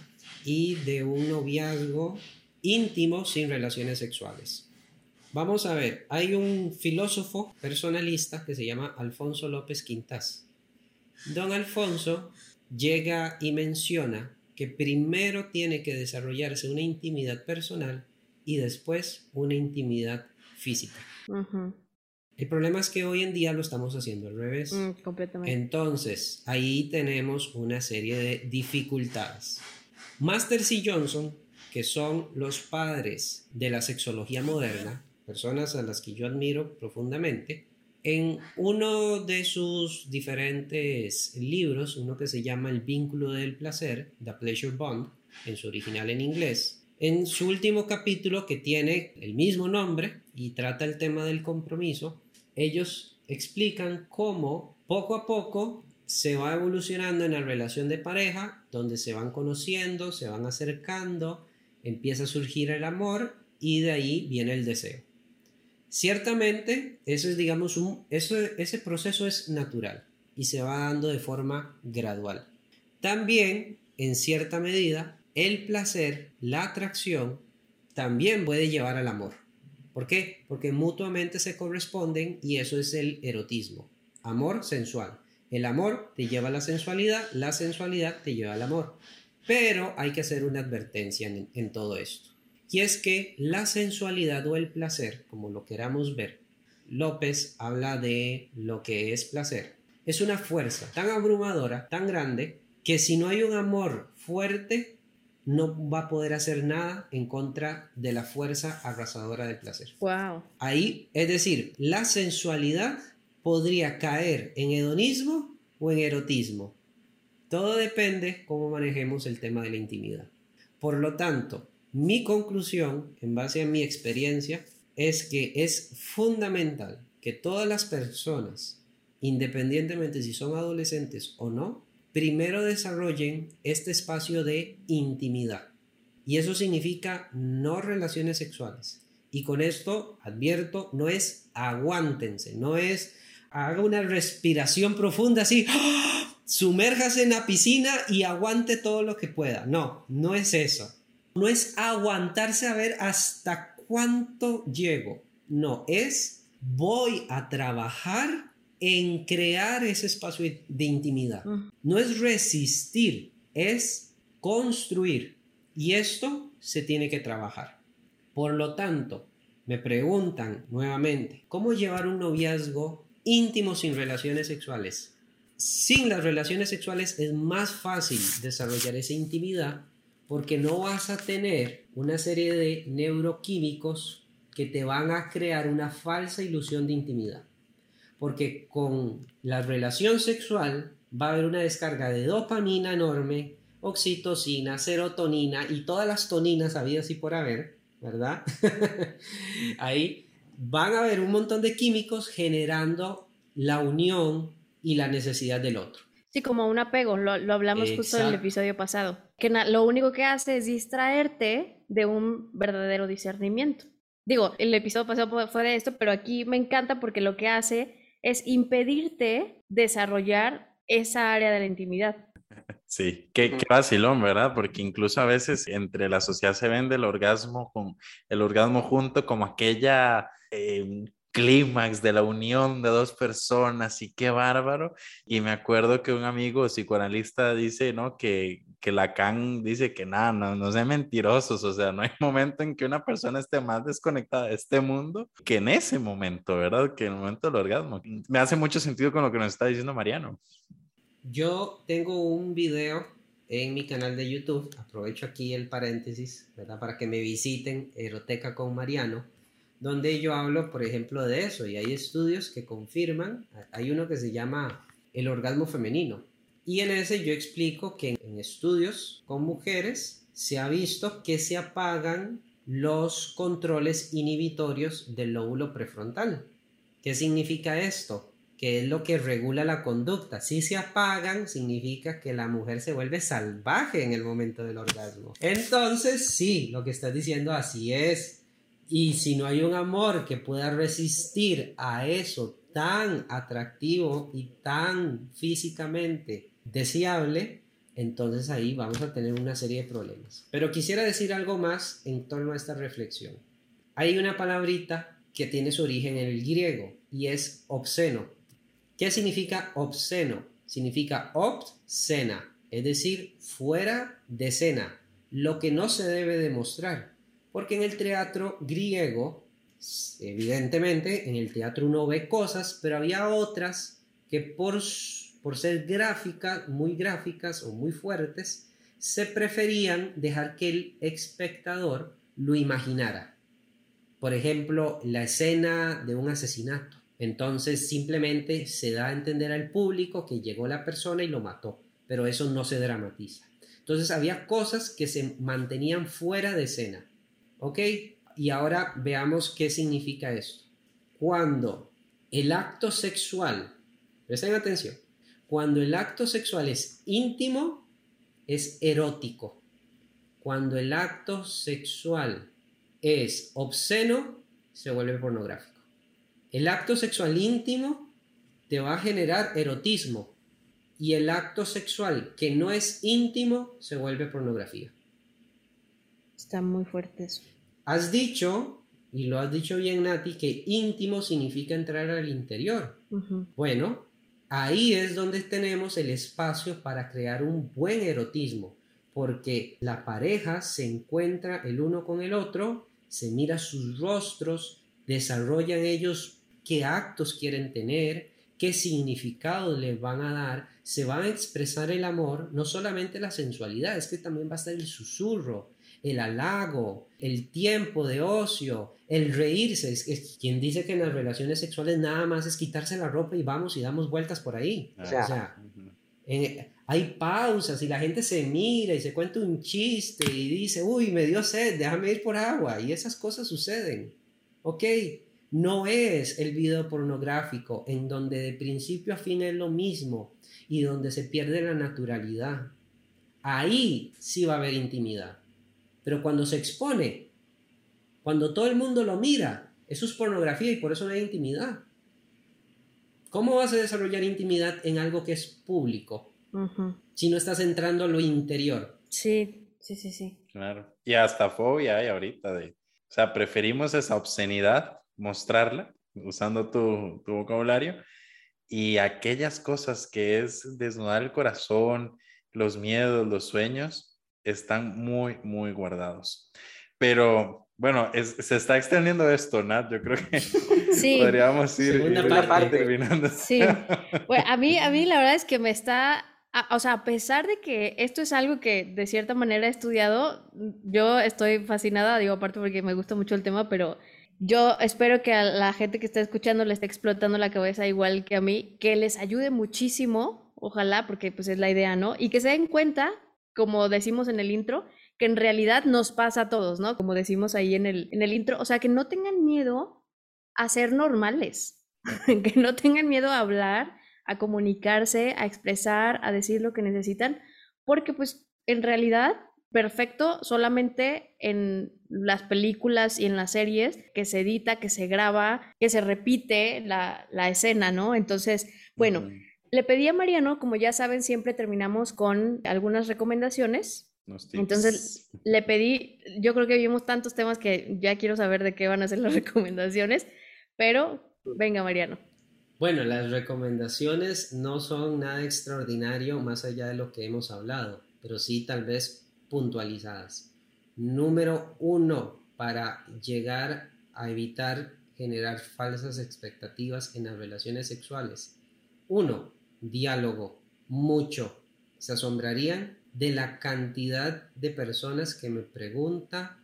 y de un noviazgo íntimo sin relaciones sexuales. Vamos a ver, hay un filósofo personalista que se llama Alfonso López Quintas. Don Alfonso llega y menciona que primero tiene que desarrollarse una intimidad personal y después una intimidad física. El problema es que hoy en día lo estamos haciendo al revés. Mm, completamente. Entonces, ahí tenemos una serie de dificultades. Masters y Johnson, que son los padres de la sexología moderna, personas a las que yo admiro profundamente, en uno de sus diferentes libros, uno que se llama El vínculo del placer, The Pleasure Bond, en su original en inglés, en su último capítulo que tiene el mismo nombre y trata el tema del compromiso, ellos explican cómo poco a poco se va evolucionando en la relación de pareja, donde se van conociendo, se van acercando, empieza a surgir el amor y de ahí viene el deseo. Ciertamente, eso es, digamos, un, eso, ese proceso es natural y se va dando de forma gradual. También, en cierta medida, el placer, la atracción, también puede llevar al amor. ¿Por qué? Porque mutuamente se corresponden y eso es el erotismo. Amor sensual. El amor te lleva a la sensualidad, la sensualidad te lleva al amor. Pero hay que hacer una advertencia en todo esto. Y es que la sensualidad o el placer, como lo queramos ver, López habla de lo que es placer. Es una fuerza tan abrumadora, tan grande, que si no hay un amor fuerte, no va a poder hacer nada en contra de la fuerza arrasadora del placer. Wow. Ahí, es decir, la sensualidad podría caer en hedonismo o en erotismo. Todo depende cómo manejemos el tema de la intimidad. Por lo tanto, mi conclusión, en base a mi experiencia, es que es fundamental que todas las personas, independientemente si son adolescentes o no, primero desarrollen este espacio de intimidad. Y eso significa no relaciones sexuales. Y con esto advierto, no es aguántense, no es haga una respiración profunda así, ¡ah! sumérjase en la piscina y aguante todo lo que pueda. No, no es eso no es aguantarse a ver hasta cuánto llego. No, es voy a trabajar en crear ese espacio de intimidad. No es resistir, es construir. Y esto se tiene que trabajar. Por lo tanto, me preguntan nuevamente, ¿cómo llevar un noviazgo íntimo sin relaciones sexuales? Sin las relaciones sexuales es más fácil desarrollar esa intimidad porque no vas a tener una serie de neuroquímicos que te van a crear una falsa ilusión de intimidad. Porque con la relación sexual va a haber una descarga de dopamina enorme, oxitocina, serotonina y todas las toninas habidas y por haber, ¿verdad? Ahí van a haber un montón de químicos generando la unión y la necesidad del otro. Sí, como un apego, lo, hablamos justo en el episodio pasado, que lo único que hace es distraerte de un verdadero discernimiento. Digo, el episodio pasado fue de esto, pero aquí me encanta porque lo que hace es impedirte desarrollar esa área de la intimidad. Sí, qué, qué vacilón, ¿verdad? Porque incluso a veces entre la sociedad se vende el orgasmo con el orgasmo junto como aquella eh, clímax de la unión de dos personas y qué bárbaro. Y me acuerdo que un amigo psicoanalista dice, ¿no? Que, que Lacan dice que nada, no, no sean mentirosos, o sea, no hay momento en que una persona esté más desconectada de este mundo que en ese momento, ¿verdad? Que en el momento del orgasmo. Me hace mucho sentido con lo que nos está diciendo Mariano. Yo tengo un video en mi canal de YouTube, aprovecho aquí el paréntesis, ¿verdad? Para que me visiten, Eroteca con Mariano donde yo hablo, por ejemplo, de eso y hay estudios que confirman, hay uno que se llama el orgasmo femenino y en ese yo explico que en estudios con mujeres se ha visto que se apagan los controles inhibitorios del lóbulo prefrontal. ¿Qué significa esto? que es lo que regula la conducta. Si se apagan, significa que la mujer se vuelve salvaje en el momento del orgasmo. Entonces, sí, lo que estás diciendo así es. Y si no hay un amor que pueda resistir a eso tan atractivo y tan físicamente deseable, entonces ahí vamos a tener una serie de problemas. Pero quisiera decir algo más en torno a esta reflexión. Hay una palabrita que tiene su origen en el griego y es obsceno. ¿Qué significa obsceno? Significa obscena, es decir, fuera de escena, lo que no se debe demostrar. Porque en el teatro griego, evidentemente, en el teatro uno ve cosas, pero había otras que por, por ser gráficas, muy gráficas o muy fuertes, se preferían dejar que el espectador lo imaginara. Por ejemplo, la escena de un asesinato entonces simplemente se da a entender al público que llegó la persona y lo mató, pero eso no se dramatiza. Entonces había cosas que se mantenían fuera de escena. ¿Ok? Y ahora veamos qué significa esto. Cuando el acto sexual, presten atención, cuando el acto sexual es íntimo, es erótico. Cuando el acto sexual es obsceno, se vuelve pornográfico. El acto sexual íntimo te va a generar erotismo y el acto sexual que no es íntimo se vuelve pornografía. Está muy fuerte eso. Has dicho, y lo has dicho bien Nati, que íntimo significa entrar al interior. Bueno, ahí es donde tenemos el espacio para crear un buen erotismo, porque la pareja se encuentra el uno con el otro, se mira sus rostros, desarrollan ellos qué actos quieren tener, qué significado les van a dar, se van a expresar el amor, no solamente la sensualidad, es que también va a estar el susurro, el halago, el tiempo de ocio, el reírse. Es, quien dice que en las relaciones sexuales nada más es quitarse la ropa y vamos y damos vueltas por ahí. o sea, hay pausas y la gente se mira y se cuenta un chiste y dice, uy, me dio sed, déjame ir por agua. Y esas cosas suceden. Ok, no es el video pornográfico en donde de principio a fin es lo mismo y donde se pierde la naturalidad. Ahí sí va a haber intimidad. Pero cuando se expone, cuando todo el mundo lo mira, eso es pornografía y por eso no hay intimidad. ¿Cómo vas a desarrollar intimidad en algo que es público si no estás entrando a lo interior? Sí, sí, sí, sí. Claro. Y hasta fobia hay ahorita de, o sea, preferimos esa obscenidad mostrarla usando tu, vocabulario y aquellas cosas que es desnudar el corazón, los miedos, los sueños, están muy, muy guardados. Pero bueno, se está extendiendo esto, Nat. Yo creo que podríamos ir, terminando. Sí. Bueno, a mí, a mí la verdad es que me está, o sea, a pesar de que esto es algo que de cierta manera he estudiado, yo estoy fascinada, digo aparte porque me gusta mucho el tema, pero yo espero que a la gente que está escuchando le esté explotando la cabeza igual que a mí, que les ayude muchísimo, ojalá, porque pues es la idea, ¿no? Y que se den cuenta, como decimos en el intro, que en realidad nos pasa a todos, ¿no? Como decimos ahí en el, en el intro, o sea, que no tengan miedo a ser normales, que no tengan miedo a hablar, a comunicarse, a expresar, a decir lo que necesitan, porque pues en realidad perfecto solamente en las películas y en las series que se edita, que se graba, que se repite la, escena, ¿no? Entonces, bueno, le pedí a Mariano, como ya saben, siempre terminamos con algunas recomendaciones. Entonces le pedí, yo creo que vimos tantos temas que ya quiero saber de qué van a ser las recomendaciones, pero venga Mariano. Bueno, las recomendaciones no son nada extraordinario más allá de lo que hemos hablado, pero sí tal vez puntualizadas. Número uno, para llegar a evitar generar falsas expectativas en las relaciones sexuales. Uno, diálogo. Mucho. Se asombrarían de la cantidad de personas que me pregunta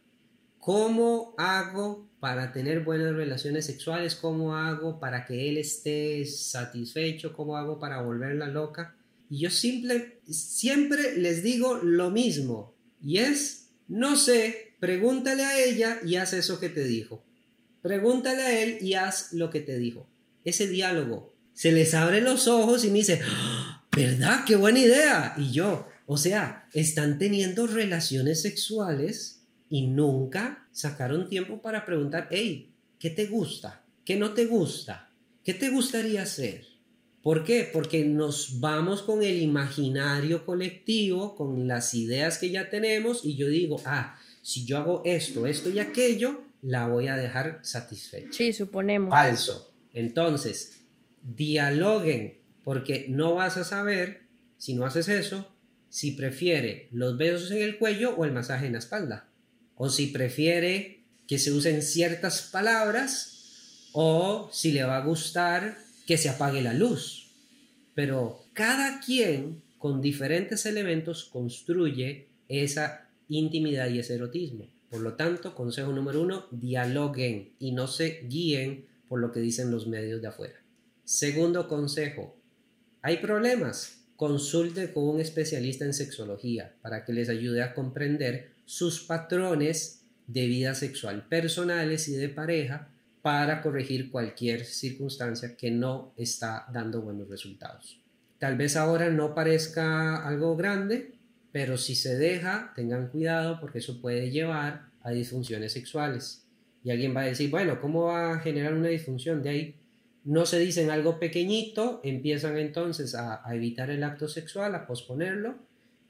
¿Cómo hago para tener buenas relaciones sexuales? ¿Cómo hago para que él esté satisfecho? ¿Cómo hago para volverla loca? Y yo simple, siempre les digo lo mismo. Y es, no sé, pregúntale a ella y haz eso que te dijo. Pregúntale a él y haz lo que te dijo. Ese diálogo. Se les abre los ojos y me dice, ¡Ah! ¿verdad? ¡Qué buena idea! Y yo, o sea, están teniendo relaciones sexuales y nunca sacaron tiempo para preguntar, hey, ¿qué te gusta? ¿Qué no te gusta? ¿Qué te gustaría hacer? ¿Por qué? Porque nos vamos con el imaginario colectivo, con las ideas que ya tenemos y yo digo, ah, si yo hago esto, esto y aquello, la voy a dejar satisfecha. Sí, suponemos. Falso. Entonces, dialoguen, porque no vas a saber, si no haces eso, si prefiere los besos en el cuello o el masaje en la espalda. O si prefiere que se usen ciertas palabras o si le va a gustar que se apague la luz. Pero cada quien con diferentes elementos construye esa intimidad y ese erotismo. Por lo tanto, consejo número uno, dialoguen y no se guíen por lo que dicen los medios de afuera. Segundo consejo, ¿hay problemas? Consulte con un especialista en sexología para que les ayude a comprender sus patrones de vida sexual personales y de pareja para corregir cualquier circunstancia que no está dando buenos resultados. Tal vez ahora no parezca algo grande, pero si se deja, tengan cuidado porque eso puede llevar a disfunciones sexuales. Y alguien va a decir, bueno, ¿cómo va a generar una disfunción? De ahí no se dicen algo pequeñito, empiezan entonces a, evitar el acto sexual, a posponerlo.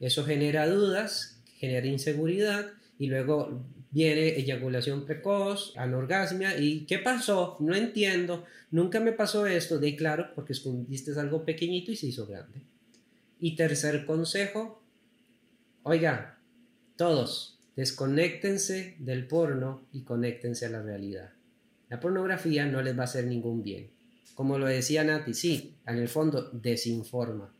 Eso genera dudas, genera inseguridad y luego viene eyaculación precoz, anorgasmia y ¿qué pasó? No entiendo, nunca me pasó esto. De claro, porque escondiste algo pequeñito y se hizo grande. Y tercer consejo, Oiga, todos, desconéctense del porno y conéctense a la realidad. La pornografía no les va a hacer ningún bien. Como lo decía Nati, sí, en el fondo desinforma.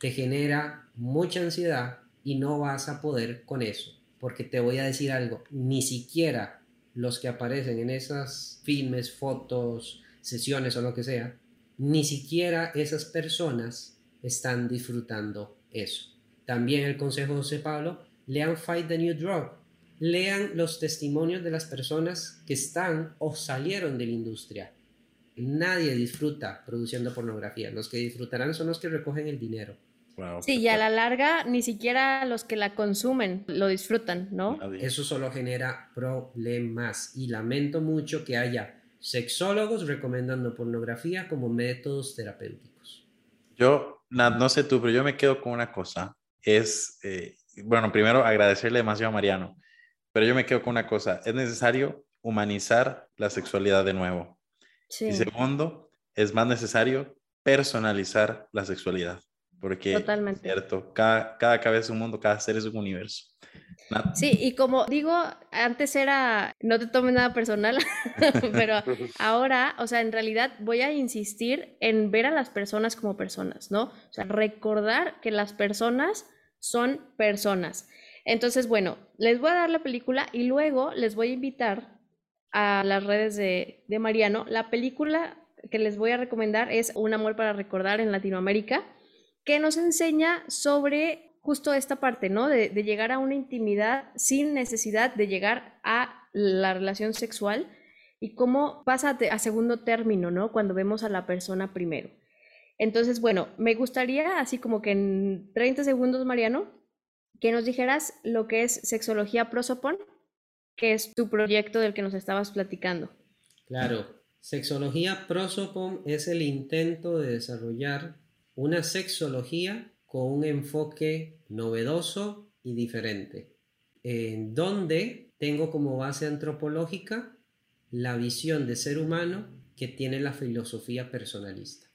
Te genera mucha ansiedad y no vas a poder con eso. Porque te voy a decir algo, ni siquiera los que aparecen en esas filmes, fotos, sesiones o lo que sea, ni siquiera esas personas están disfrutando eso. También el consejo de José Pablo, lean Fight the New Drug. Lean los testimonios de las personas que están o salieron de la industria. Nadie disfruta produciendo pornografía. Los que disfrutarán son los que recogen el dinero. sí, y a la larga ni siquiera los que la consumen lo disfrutan, ¿no? Eso solo genera problemas y lamento mucho que haya sexólogos recomendando pornografía como métodos terapéuticos. Yo, no sé tú, pero yo me quedo con una cosa es, eh, bueno, primero agradecerle demasiado a Mariano, pero yo me quedo con una cosa, es necesario humanizar la sexualidad de nuevo. Y segundo, es más necesario personalizar la sexualidad, porque Totalmente. cierto, cada, cada cabeza es un mundo, cada ser es un universo. Sí, y como digo, antes era, no te tomes nada personal, pero ahora, o sea, en realidad voy a insistir en ver a las personas como personas, ¿no? O sea, recordar que las personas son personas. Entonces, bueno, les voy a dar la película y luego les voy a invitar a las redes de, Mariano. La película que les voy a recomendar es Un amor para recordar en Latinoamérica, que nos enseña sobre justo esta parte, ¿no? De, de, llegar a una intimidad sin necesidad de llegar a la relación sexual y cómo pasa a segundo término, ¿no? Cuando vemos a la persona primero. Entonces, bueno, me gustaría, así como que en 30 segundos, Mariano, que nos dijeras lo que es sexología prosopon, que es tu proyecto del que nos estabas platicando. Claro, sexología prosopon es el intento de desarrollar una sexología con un enfoque novedoso y diferente, en donde tengo como base antropológica la visión de ser humano que tiene la filosofía personalista.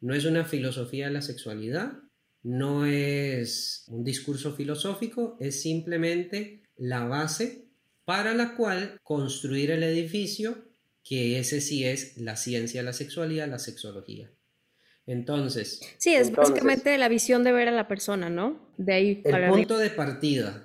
No es una filosofía de la sexualidad, no es un discurso filosófico, es simplemente la base para la cual construir el edificio, que ese sí es la ciencia de la sexualidad, la sexología. Entonces. Sí, es básicamente la visión de ver a la persona, ¿no? De ahí El punto de partida,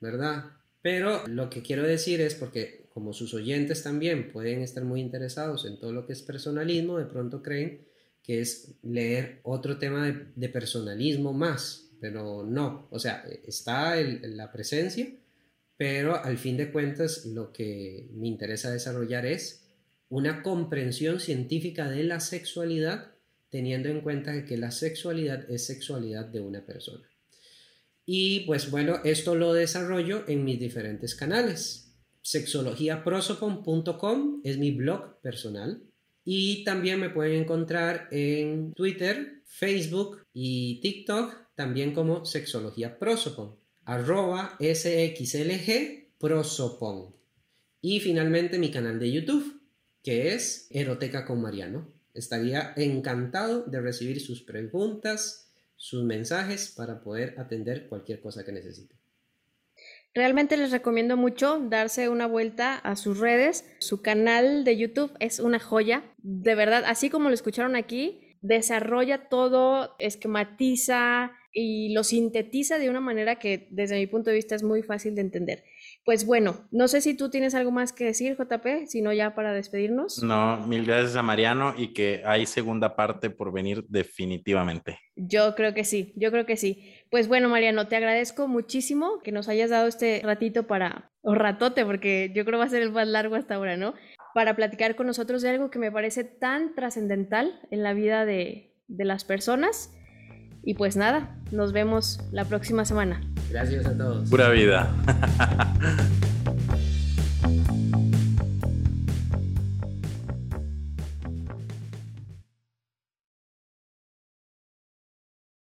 ¿verdad? Pero lo que quiero decir es porque, como sus oyentes también pueden estar muy interesados en todo lo que es personalismo, de pronto creen que es leer otro tema de, personalismo más, pero no, o sea, está la presencia, pero al fin de cuentas lo que me interesa desarrollar es una comprensión científica de la sexualidad teniendo en cuenta que la sexualidad es sexualidad de una persona. Y pues bueno, esto lo desarrollo en mis diferentes canales. Sexologiaprosopon.com es mi blog personal. Y también me pueden encontrar en Twitter, Facebook y TikTok, también como Sexología Prosopon, arroba SXLG Prosopon. Y finalmente mi canal de YouTube, que es Eroteca con Mariano. Estaría encantado de recibir sus preguntas, sus mensajes para poder atender cualquier cosa que necesite. Realmente les recomiendo mucho darse una vuelta a sus redes. Su canal de YouTube es una joya. De verdad, así como lo escucharon aquí, desarrolla todo, esquematiza y lo sintetiza de una manera que desde mi punto de vista es muy fácil de entender. Pues bueno, no sé si tú tienes algo más que decir, JP, sino ya para despedirnos. No, mil gracias a Mariano y que hay segunda parte por venir definitivamente. Yo creo que sí, yo creo que sí. Pues bueno, Mariano, te agradezco muchísimo que nos hayas dado este ratito para, o ratote, porque yo creo va a ser el más largo hasta ahora, ¿no? Para platicar con nosotros de algo que me parece tan trascendental en la vida de, de las personas. Y pues nada, nos vemos la próxima semana. Gracias a todos. Pura vida.